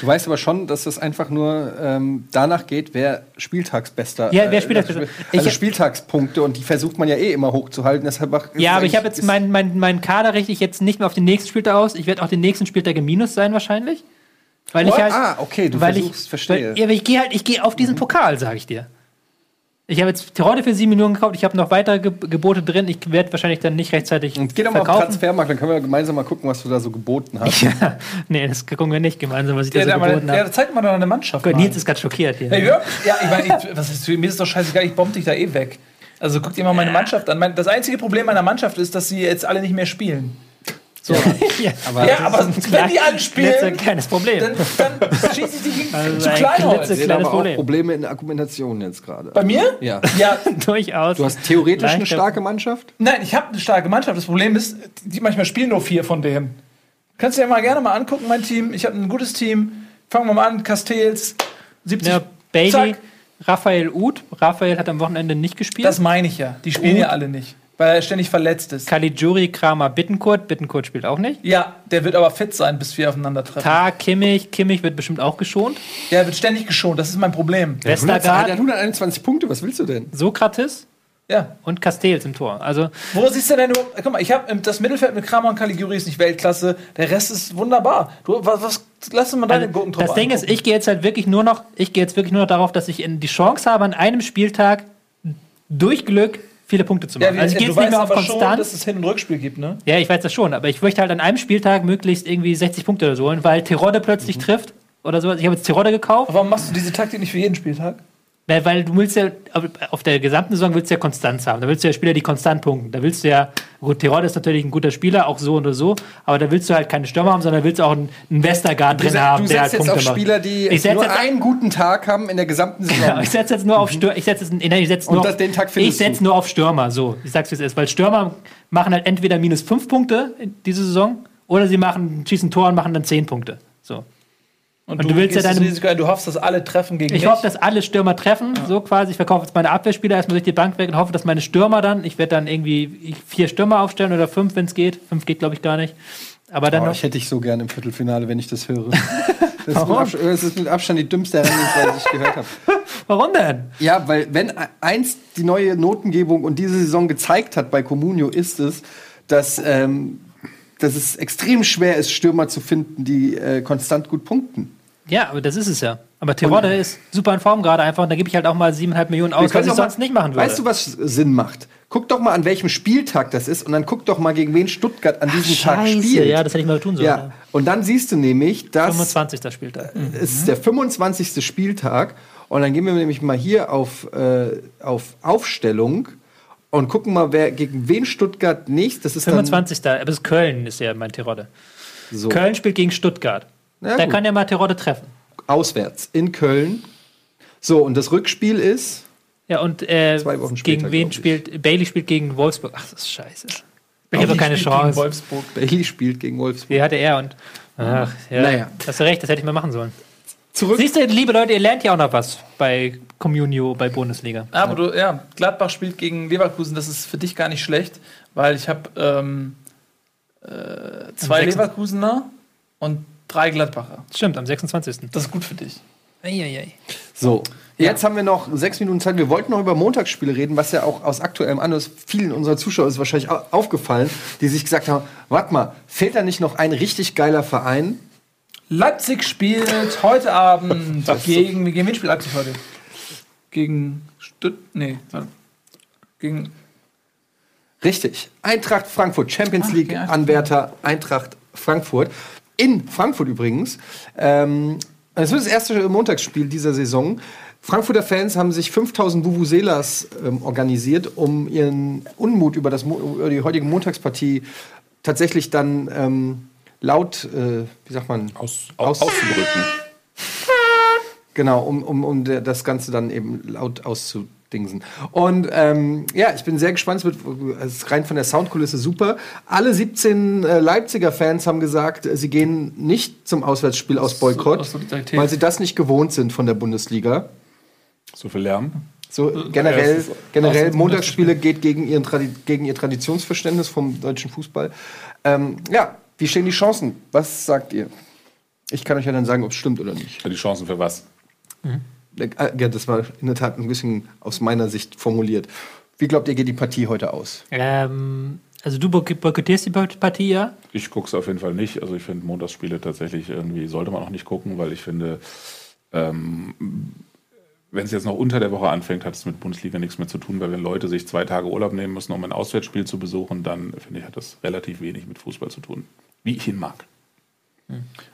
Du weißt aber schon, dass es einfach nur ähm, danach geht, wer Spieltagsbester. Ja, wer Spieltagsbester- Also Ich- Spieltagspunkte und die versucht man ja eh immer hochzuhalten. Deshalb Ja, aber ich habe jetzt meinen mein, mein Kader richte ich jetzt nicht mehr auf den nächsten Spieltag aus. Ich werde auch den nächsten Spieltag im Minus sein wahrscheinlich. Weil ich What? halt, Ah, okay, du weil versuchst, ich, verstehe. Weil, ja, aber ich gehe halt, ich gehe auf diesen Pokal, sage ich dir. Ich habe jetzt Terodde für 7 Millionen gekauft, ich habe noch weitere Ge Gebote drin. Ich werde wahrscheinlich dann nicht rechtzeitig Und geh doch mal auf. Transfermarkt, dann können wir gemeinsam mal gucken, was du da so geboten hast. Ja, nee, das gucken wir nicht gemeinsam, was ich da Der, so geboten habe. zeigt mal doch eine Mannschaft. Gott. Nils ist gerade schockiert hier. Hey, ja, ja, ich meine, was ist, mir ist doch scheißegal, ich bomb dich da eh weg. Also guck dir mal meine Mannschaft an. Das einzige Problem meiner Mannschaft ist, dass sie jetzt alle nicht mehr spielen. So. ja, Aber ja, aber wenn die alle spielen, kleines Problem. dann, dann schieße ich die Also zu ein Kleinholz. klitze- ich aber auch Problem. Probleme in der Argumentation jetzt gerade. Bei mir? Ja. Ja, Durchaus. Du hast theoretisch eine Leichter- starke Mannschaft? nein, ich habe eine starke Mannschaft. Das Problem ist, die manchmal spielen nur vier von denen. Kannst du dir mal gerne mal angucken, mein Team. Ich habe ein gutes Team. Fangen wir mal an. Castells, 70. Ja, Bailey, Zack. Raphael Uth. Raphael hat am Wochenende nicht gespielt. Das meine ich ja. Die spielen ja alle nicht, weil er ständig verletzt ist. Caligiuri, Kramer, Bittenkurt. Bittenkurt spielt auch nicht. Ja, der wird aber fit sein, bis wir aufeinandertreffen. Tar, Kimmich. Kimmich wird bestimmt auch geschont. Der wird ständig geschont. Das ist mein Problem. Der hat Westergaard, 121 Punkte, was willst du denn? Sokrates Ja. und Castells im Tor. Also, Wo siehst du denn überhaupt? Guck mal, ich habe das Mittelfeld mit Kramer und Caliguri ist nicht Weltklasse. Der Rest ist wunderbar. Du, was, was lass uns mal deine also das Ding ist, ich gehe jetzt halt wirklich nur noch, ich gehe jetzt wirklich nur noch darauf, dass ich in die Chance habe, an einem Spieltag durch Glück viele Punkte zu ja, machen. wie, also ich gehe jetzt nicht mehr auf aber schon, dass es Hin- und Rückspiel gibt, ne? Ja, ich weiß das schon, aber ich möchte halt an einem Spieltag möglichst irgendwie 60 Punkte oder so holen, weil Terodde Mhm. plötzlich trifft oder so. Ich habe jetzt Terodde gekauft. Aber warum machst du diese Taktik nicht für jeden Spieltag? Weil, weil du willst ja auf- auf der gesamten Saison willst du ja Konstanz haben. Da willst du ja Spieler, die konstant punkten. Da willst du ja Gut, Tirol ist natürlich ein guter Spieler, auch so oder so, aber da willst du halt keine Stürmer haben, sondern willst du auch einen, einen Westergaard Du, drin se- haben, du der halt jetzt auf Punkte macht. Spieler, die Ich setz nur jetzt- einen guten Tag haben in der gesamten Saison. Ich setze jetzt nur auf Stürmer. Ich setze jetzt, nee, ich setze Und nur, auf- den Tag ich du. nur auf Stürmer. So, ich sag's wie es ist, weil Stürmer machen halt entweder minus fünf Punkte in diese Saison oder sie machen schießen Tor und machen dann zehn Punkte. So. Und, du willst ja deine- Risiko ein, du hoffst, dass alle treffen gegen Ich hoffe, dass alle Stürmer treffen, so quasi. Ich verkaufe jetzt meine Abwehrspieler erstmal durch die Bank weg und hoffe, dass meine Stürmer dann, ich werde dann irgendwie vier Stürmer aufstellen oder fünf, wenn es geht. Fünf geht, glaube ich, gar nicht. Aber dann Oh, noch. ich hätte dich so gerne im Viertelfinale, wenn ich das höre. Das ist, mit Abstand, das ist mit Abstand die dümmste Herangehensweise, die ich gehört habe. Warum denn? Ja, weil wenn eins die neue Notengebung und diese Saison gezeigt hat bei Comunio, ist es, dass, ähm, dass es extrem schwer ist, Stürmer zu finden, die äh, konstant gut punkten. Ja, aber das ist es ja. Aber Terodde ist super in Form gerade einfach und da gebe ich halt auch mal 7,5 Millionen aus, was ich mal- sonst nicht machen würde. Weißt du, was Sinn macht? Guck doch mal, an welchem Spieltag das ist und dann guck doch mal, gegen wen Stuttgart an diesem Tag Scheiße, spielt. ja, das hätte ich mal tun sollen. Ja, und dann siehst du nämlich, dass 25. Spieltag. es ist der 25. Spieltag und dann gehen wir nämlich mal hier auf, äh, auf Aufstellung und gucken mal, wer gegen wen Stuttgart nicht. Das ist 25. Aber das ist Köln ist ja mein Terodde. dann so Köln spielt gegen Stuttgart. Ja, da gut. kann ja mal Terodde treffen. auswärts in Köln. So, und das Rückspiel ist Ja, und äh, Zwei Wochen später, gegen wen spielt. Bailey spielt gegen Wolfsburg. Ach, das ist scheiße. Ich habe doch keine Chance. Wolfsburg. Bailey spielt gegen Wolfsburg. Wie hatte er und. Ach, ja. Naja. Hast du recht, das hätte ich mal machen sollen. Zurück. Siehst du, liebe Leute, ihr lernt ja auch noch was bei Communio, bei Bundesliga. Aber du, ja, Gladbach spielt gegen Leverkusen, das ist für dich gar nicht schlecht, weil ich habe ähm, äh, zwei Leverkusener und drei Gladbacher. Stimmt, am 26. Das ist gut für dich. Eieiei. So, jetzt haben wir noch sechs Minuten Zeit. Wir wollten noch über Montagsspiele reden, was ja auch aus aktuellem Anlass vielen unserer Zuschauer ist wahrscheinlich au- aufgefallen, die sich gesagt haben: Warte mal, fehlt da nicht noch ein richtig geiler Verein? Leipzig spielt heute Abend gegen, gegen wen spielt Leipzig heute? Gegen Stutt, nee, warte. gegen Richtig. Eintracht Frankfurt, Champions Ach, League ja. Anwärter Eintracht Frankfurt. In Frankfurt übrigens. Ähm, es wird das erste Montagsspiel dieser Saison. Frankfurter Fans haben sich 5000 Vuvuzelas ähm, organisiert, um ihren Unmut über, das, Mo- über die heutige Montagspartie tatsächlich dann ähm, laut, äh, wie sagt man, Aus, Aus- auszudrücken. Genau, um, um, um das Ganze dann eben laut auszudingsen. Und ähm, ja, ich bin sehr gespannt. Es wird es ist rein von der Soundkulisse super. Alle 17 äh, Leipziger Fans haben gesagt, äh, sie gehen nicht zum Auswärtsspiel aus Boykott, aus Solidarität. weil sie das nicht gewohnt sind von der Bundesliga. So viel Lärm. So generell, erstes generell Auswärts- Montagsspiele geht gegen, ihren Tradi gegen ihr Traditionsverständnis vom deutschen Fußball. Ähm, ja, wie stehen die Chancen? Was sagt ihr? Ich kann euch ja dann sagen, ob es stimmt oder nicht. Die Chancen für was? Äh, Ja, das war in der Tat ein bisschen aus meiner Sicht formuliert. Wie glaubt ihr, geht die Partie heute aus? Ähm, also du boyk- boykottierst die Partie, ja? Ich gucke es auf jeden Fall nicht. Also ich finde Montagsspiele tatsächlich irgendwie sollte man auch nicht gucken, weil ich finde, ähm, wenn es jetzt noch unter der Woche anfängt, hat es mit Bundesliga nichts mehr zu tun, weil wenn Leute sich zwei Tage Urlaub nehmen müssen, um ein Auswärtsspiel zu besuchen, dann finde ich, hat das relativ wenig mit Fußball zu tun. Wie ich ihn mag.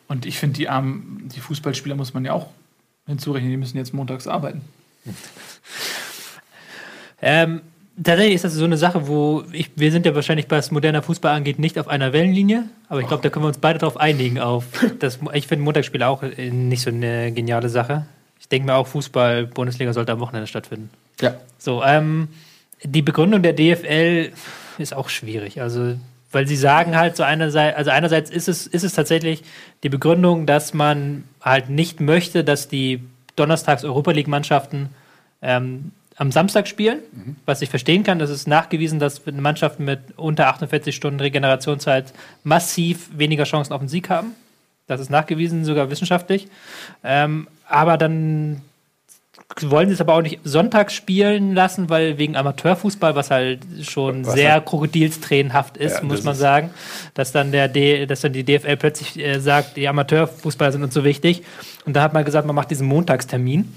Und ich finde, die armen, die Fußballspieler muss man ja auch hinzurechnen, die müssen jetzt montags arbeiten. Ähm, tatsächlich ist das so eine Sache, wo ich, wir sind ja wahrscheinlich, was moderner Fußball angeht, nicht auf einer Wellenlinie, aber ich glaube, da können wir uns beide darauf einigen. Auf das, ich finde Montagsspiele auch äh, nicht so eine geniale Sache. Ich denke mir auch, Fußball, Bundesliga sollte am Wochenende stattfinden. Ja. So, ähm, die Begründung der DFL ist auch schwierig. Also, weil sie sagen halt so einerseits, also einerseits ist es, ist es tatsächlich die Begründung, dass man halt nicht möchte, dass die Donnerstags Europa League Mannschaften ähm, am Samstag spielen, was ich verstehen kann. Das ist nachgewiesen, dass Mannschaften mit unter 48 Stunden Regenerationszeit massiv weniger Chancen auf den Sieg haben. Das ist nachgewiesen, sogar wissenschaftlich. Ähm, aber dann wollen sie es aber auch nicht sonntags spielen lassen, weil wegen Amateurfußball, was halt schon Was sehr halt- krokodilstränenhaft ist, Ja, muss man ist- sagen, dass dann der D, dass dann die DFL plötzlich äh, sagt, die Amateurfußballer sind uns so wichtig. Und da hat man gesagt, man macht diesen Montagstermin.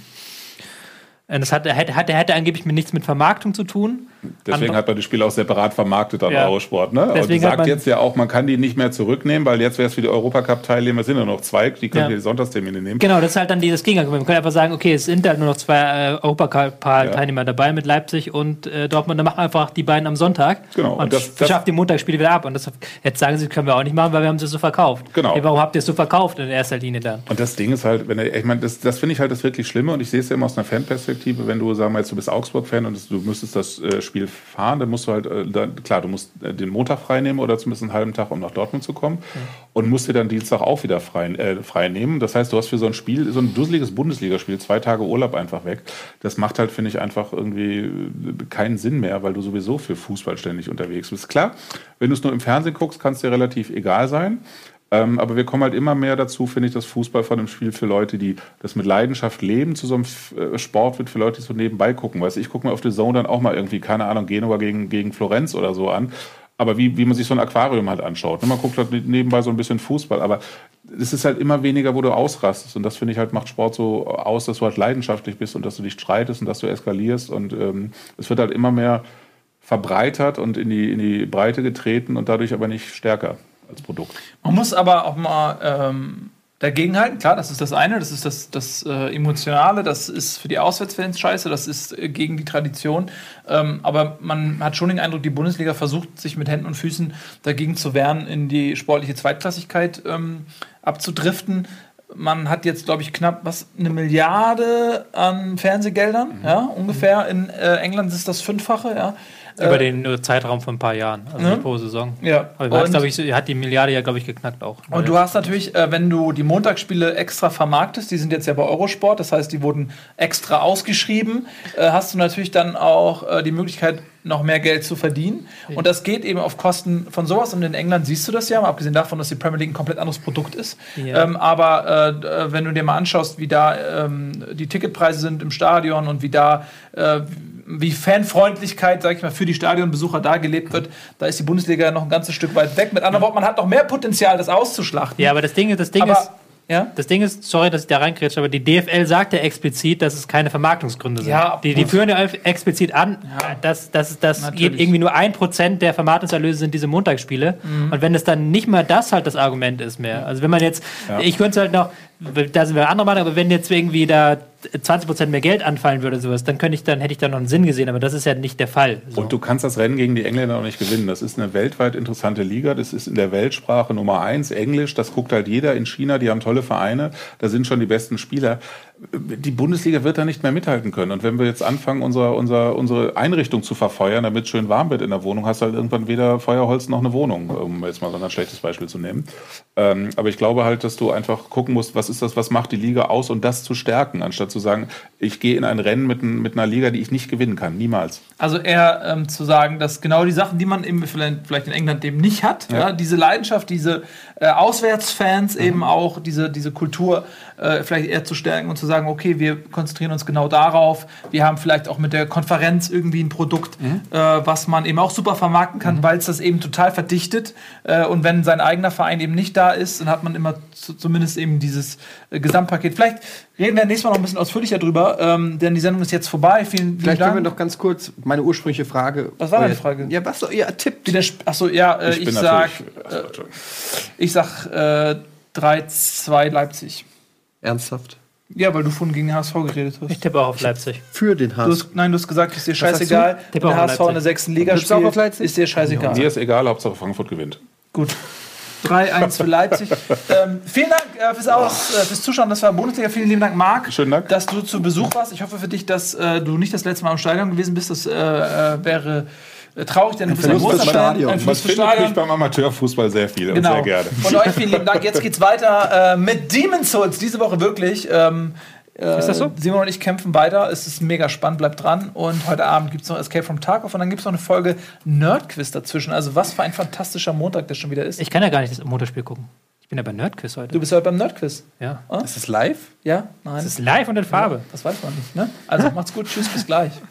Und Das hat, hätte, hätte, hätte angeblich mit nichts mit Vermarktung zu tun. Deswegen hat man die Spiele auch separat vermarktet an Ja. Eurosport. Ne? Und Deswegen hat sagt jetzt ja auch, man kann die nicht mehr zurücknehmen, weil jetzt wäre es für die Europacup-Teilnehmer, es sind nur noch zwei, die können Ja. die Sonntagstermine nehmen. Genau, das ist halt dann dieses Gegenargument. Man könnte einfach sagen, okay, es sind halt nur noch zwei äh, Europacup-Teilnehmer dabei mit Leipzig und äh, Dortmund. Dann machen wir einfach die beiden am Sonntag Genau, und, und das- das- schafft die Montagsspiele wieder ab. Und das, jetzt sagen sie, können wir auch nicht machen, weil wir haben sie so verkauft. Genau. Hey, warum habt ihr es so verkauft in erster Linie dann? Und das Ding ist halt, wenn ich meine, das, das finde ich halt das wirklich Schlimme und ich sehe es ja immer aus einer Fanperspektive, wenn du, sagen wir jetzt, du bist Augsburg-Fan und du müsstest das äh, Spiel fahren, dann musst du halt, äh, dann, klar, du musst äh, den Montag frei nehmen oder zumindest einen halben Tag, um nach Dortmund zu kommen und musst dir dann Dienstag auch wieder frei, äh, frei nehmen. Das heißt, du hast für so ein Spiel, so ein dusseliges Bundesligaspiel, zwei Tage Urlaub einfach weg. Das macht halt, finde ich, einfach irgendwie äh, keinen Sinn mehr, weil du sowieso für Fußball ständig unterwegs bist. Klar, wenn du es nur im Fernsehen guckst, kann es dir relativ egal sein. Ähm, aber wir kommen halt immer mehr dazu, finde ich, dass Fußball von einem Spiel für Leute, die das mit Leidenschaft leben, zu so einem äh, Sport wird, für Leute, die so nebenbei gucken. Weißt ich gucke mir auf The Zone dann auch mal irgendwie, keine Ahnung, Genua gegen, gegen Florenz oder so an. Aber wie, wie man sich so ein Aquarium halt anschaut. Ne, Man guckt halt nebenbei so ein bisschen Fußball. Aber es ist halt immer weniger, wo du ausrastest. Und das finde ich halt macht Sport so aus, dass du halt leidenschaftlich bist und dass du dich streitest und dass du eskalierst. Und ähm, es wird halt immer mehr verbreitert und in die, in die Breite getreten und dadurch aber nicht stärker als Produkt. Man muss aber auch mal ähm, dagegenhalten. Klar, das ist das eine, das ist das, das äh, Emotionale, das ist für die Auswärtsfans scheiße, das ist äh, gegen die Tradition. Ähm, aber man hat schon den Eindruck, die Bundesliga versucht, sich mit Händen und Füßen dagegen zu wehren, in die sportliche Zweitklassigkeit ähm, abzudriften. Man hat jetzt, glaube ich, knapp was eine Milliarde an Fernsehgeldern, ja, ungefähr. In äh, England ist das Fünffache, ja. Über Äh, den äh, Zeitraum von ein paar Jahren, also Ne? pro Saison. ja. Aber Und- ich, hat die Milliarde ja, glaube ich, geknackt auch. Und du hast natürlich, äh, wenn du die Montagsspiele extra vermarktest, die sind jetzt ja bei Eurosport, das heißt, die wurden extra ausgeschrieben, äh, hast du natürlich dann auch äh, die Möglichkeit, noch mehr Geld zu verdienen. Und das geht eben auf Kosten von sowas. Und in England siehst du das ja, mal abgesehen davon, dass die Premier League ein komplett anderes Produkt ist. Ja. Ähm, aber äh, äh, wenn du dir mal anschaust, wie da ähm, die Ticketpreise sind im Stadion und wie da äh, wie Fanfreundlichkeit, sag ich mal, für die Stadionbesucher da gelebt wird, da ist die Bundesliga noch ein ganzes Stück weit weg. Mit anderen Worten, man hat noch mehr Potenzial, das auszuschlachten. Ja, aber das Ding, das Ding aber, ist, ja? Das Ding ist, sorry, dass ich da reinkrätsche, aber die DFL sagt ja explizit, dass es keine Vermarktungsgründe sind. Ja, die, die führen ja explizit an, dass, dass, dass Natürlich. geht irgendwie nur ein Prozent der Vermarktungserlöse sind diese Montagsspiele. Mhm. Und wenn es dann nicht mal das halt das Argument ist mehr. Also wenn man jetzt, ich könnte halt noch, da sind wir andere Meinung, aber wenn jetzt irgendwie da 20% mehr Geld anfallen würde, sowas, dann könnte ich, dann hätte ich da noch einen Sinn gesehen, aber das ist ja nicht der Fall. So. Und du kannst das Rennen gegen die Engländer auch nicht gewinnen. Das ist eine weltweit interessante Liga. Das ist in der Weltsprache Nummer eins, Englisch. Das guckt halt jeder in China. Die haben tolle Vereine. Da sind schon die besten Spieler. Die Bundesliga wird da nicht mehr mithalten können. Und wenn wir jetzt anfangen, unser, unser, unsere Einrichtung zu verfeuern, damit es schön warm wird in der Wohnung, hast du halt irgendwann weder Feuerholz noch eine Wohnung, um jetzt mal so ein schlechtes Beispiel zu nehmen. Ähm, aber ich glaube halt, dass du einfach gucken musst, was ist das, was macht die Liga aus und das zu stärken, anstatt zu sagen, ich gehe in ein Rennen mit, ein- mit einer Liga, die ich nicht gewinnen kann. Niemals. Also eher ähm, zu sagen, dass genau die Sachen, die man eben vielleicht, vielleicht in England eben nicht hat, ja. Ja. diese Leidenschaft, diese äh, Auswärtsfans eben auch, diese, diese Kultur äh, vielleicht eher zu stärken und zu sagen, okay, wir konzentrieren uns genau darauf. Wir haben vielleicht auch mit der Konferenz irgendwie ein Produkt, äh, was man eben auch super vermarkten kann, weil es das eben total verdichtet. Äh, und wenn sein eigener Verein eben nicht da ist, dann hat man immer zu, zumindest eben dieses äh, Gesamtpaket. Vielleicht reden wir nächstes Mal noch ein bisschen ausführlicher drüber, ähm, denn die Sendung ist jetzt vorbei. Vielen, vielen Vielleicht Dank. können wir noch ganz kurz meine ursprüngliche Frage. Was war deine Frage? Ja, was so, ja. Widersp Achso, ja, äh, ich, bin sag, äh, ich sag äh, 3-2 Leipzig. Ernsthaft. Ja, weil du vorhin gegen den HSV geredet hast. ich tippe auch auf Leipzig. Für den Du HSV. hast, nein, du hast gesagt, ist dir scheißegal. Tipp Wenn der HSV in der sechsten Liga du spielt, auf Leipzig? ist dir scheißegal. Mir ist egal, Hauptsache Frankfurt gewinnt. Gut. 3-1 für Leipzig. ähm, vielen Dank äh, fürs, Aus, äh, fürs Zuschauen. Das war Bundesliga. Vielen lieben Dank, Marc, Schönen Dank. dass du zu Besuch warst. Ich hoffe für dich, dass äh, du nicht das letzte Mal im Stadion gewesen bist. Das äh, äh, wäre traurig, denn du bist ein großer. Stadion. Ein findet Stadion. mich beim Amateurfußball sehr viel und Genau. sehr gerne. Von euch vielen lieben Dank. Jetzt geht's weiter äh, mit Demon's Souls. Diese Woche wirklich. Ähm, äh, Ist das so? Simon und ich kämpfen weiter. Es ist mega spannend, bleibt dran. Und heute Abend gibt es noch Escape from Tarkov und dann gibt es noch eine Folge Nerdquiz dazwischen. Also was für ein fantastischer Montag das schon wieder ist. Ich kann ja gar nicht das Motorspiel gucken. Ich bin ja bei Nerdquiz heute. du bist heute beim Nerdquiz. ja. Ist es live? Ja? Nein? Das ist live und in Farbe. Das weiß man nicht. Ne? Also macht's gut. Tschüss, bis gleich.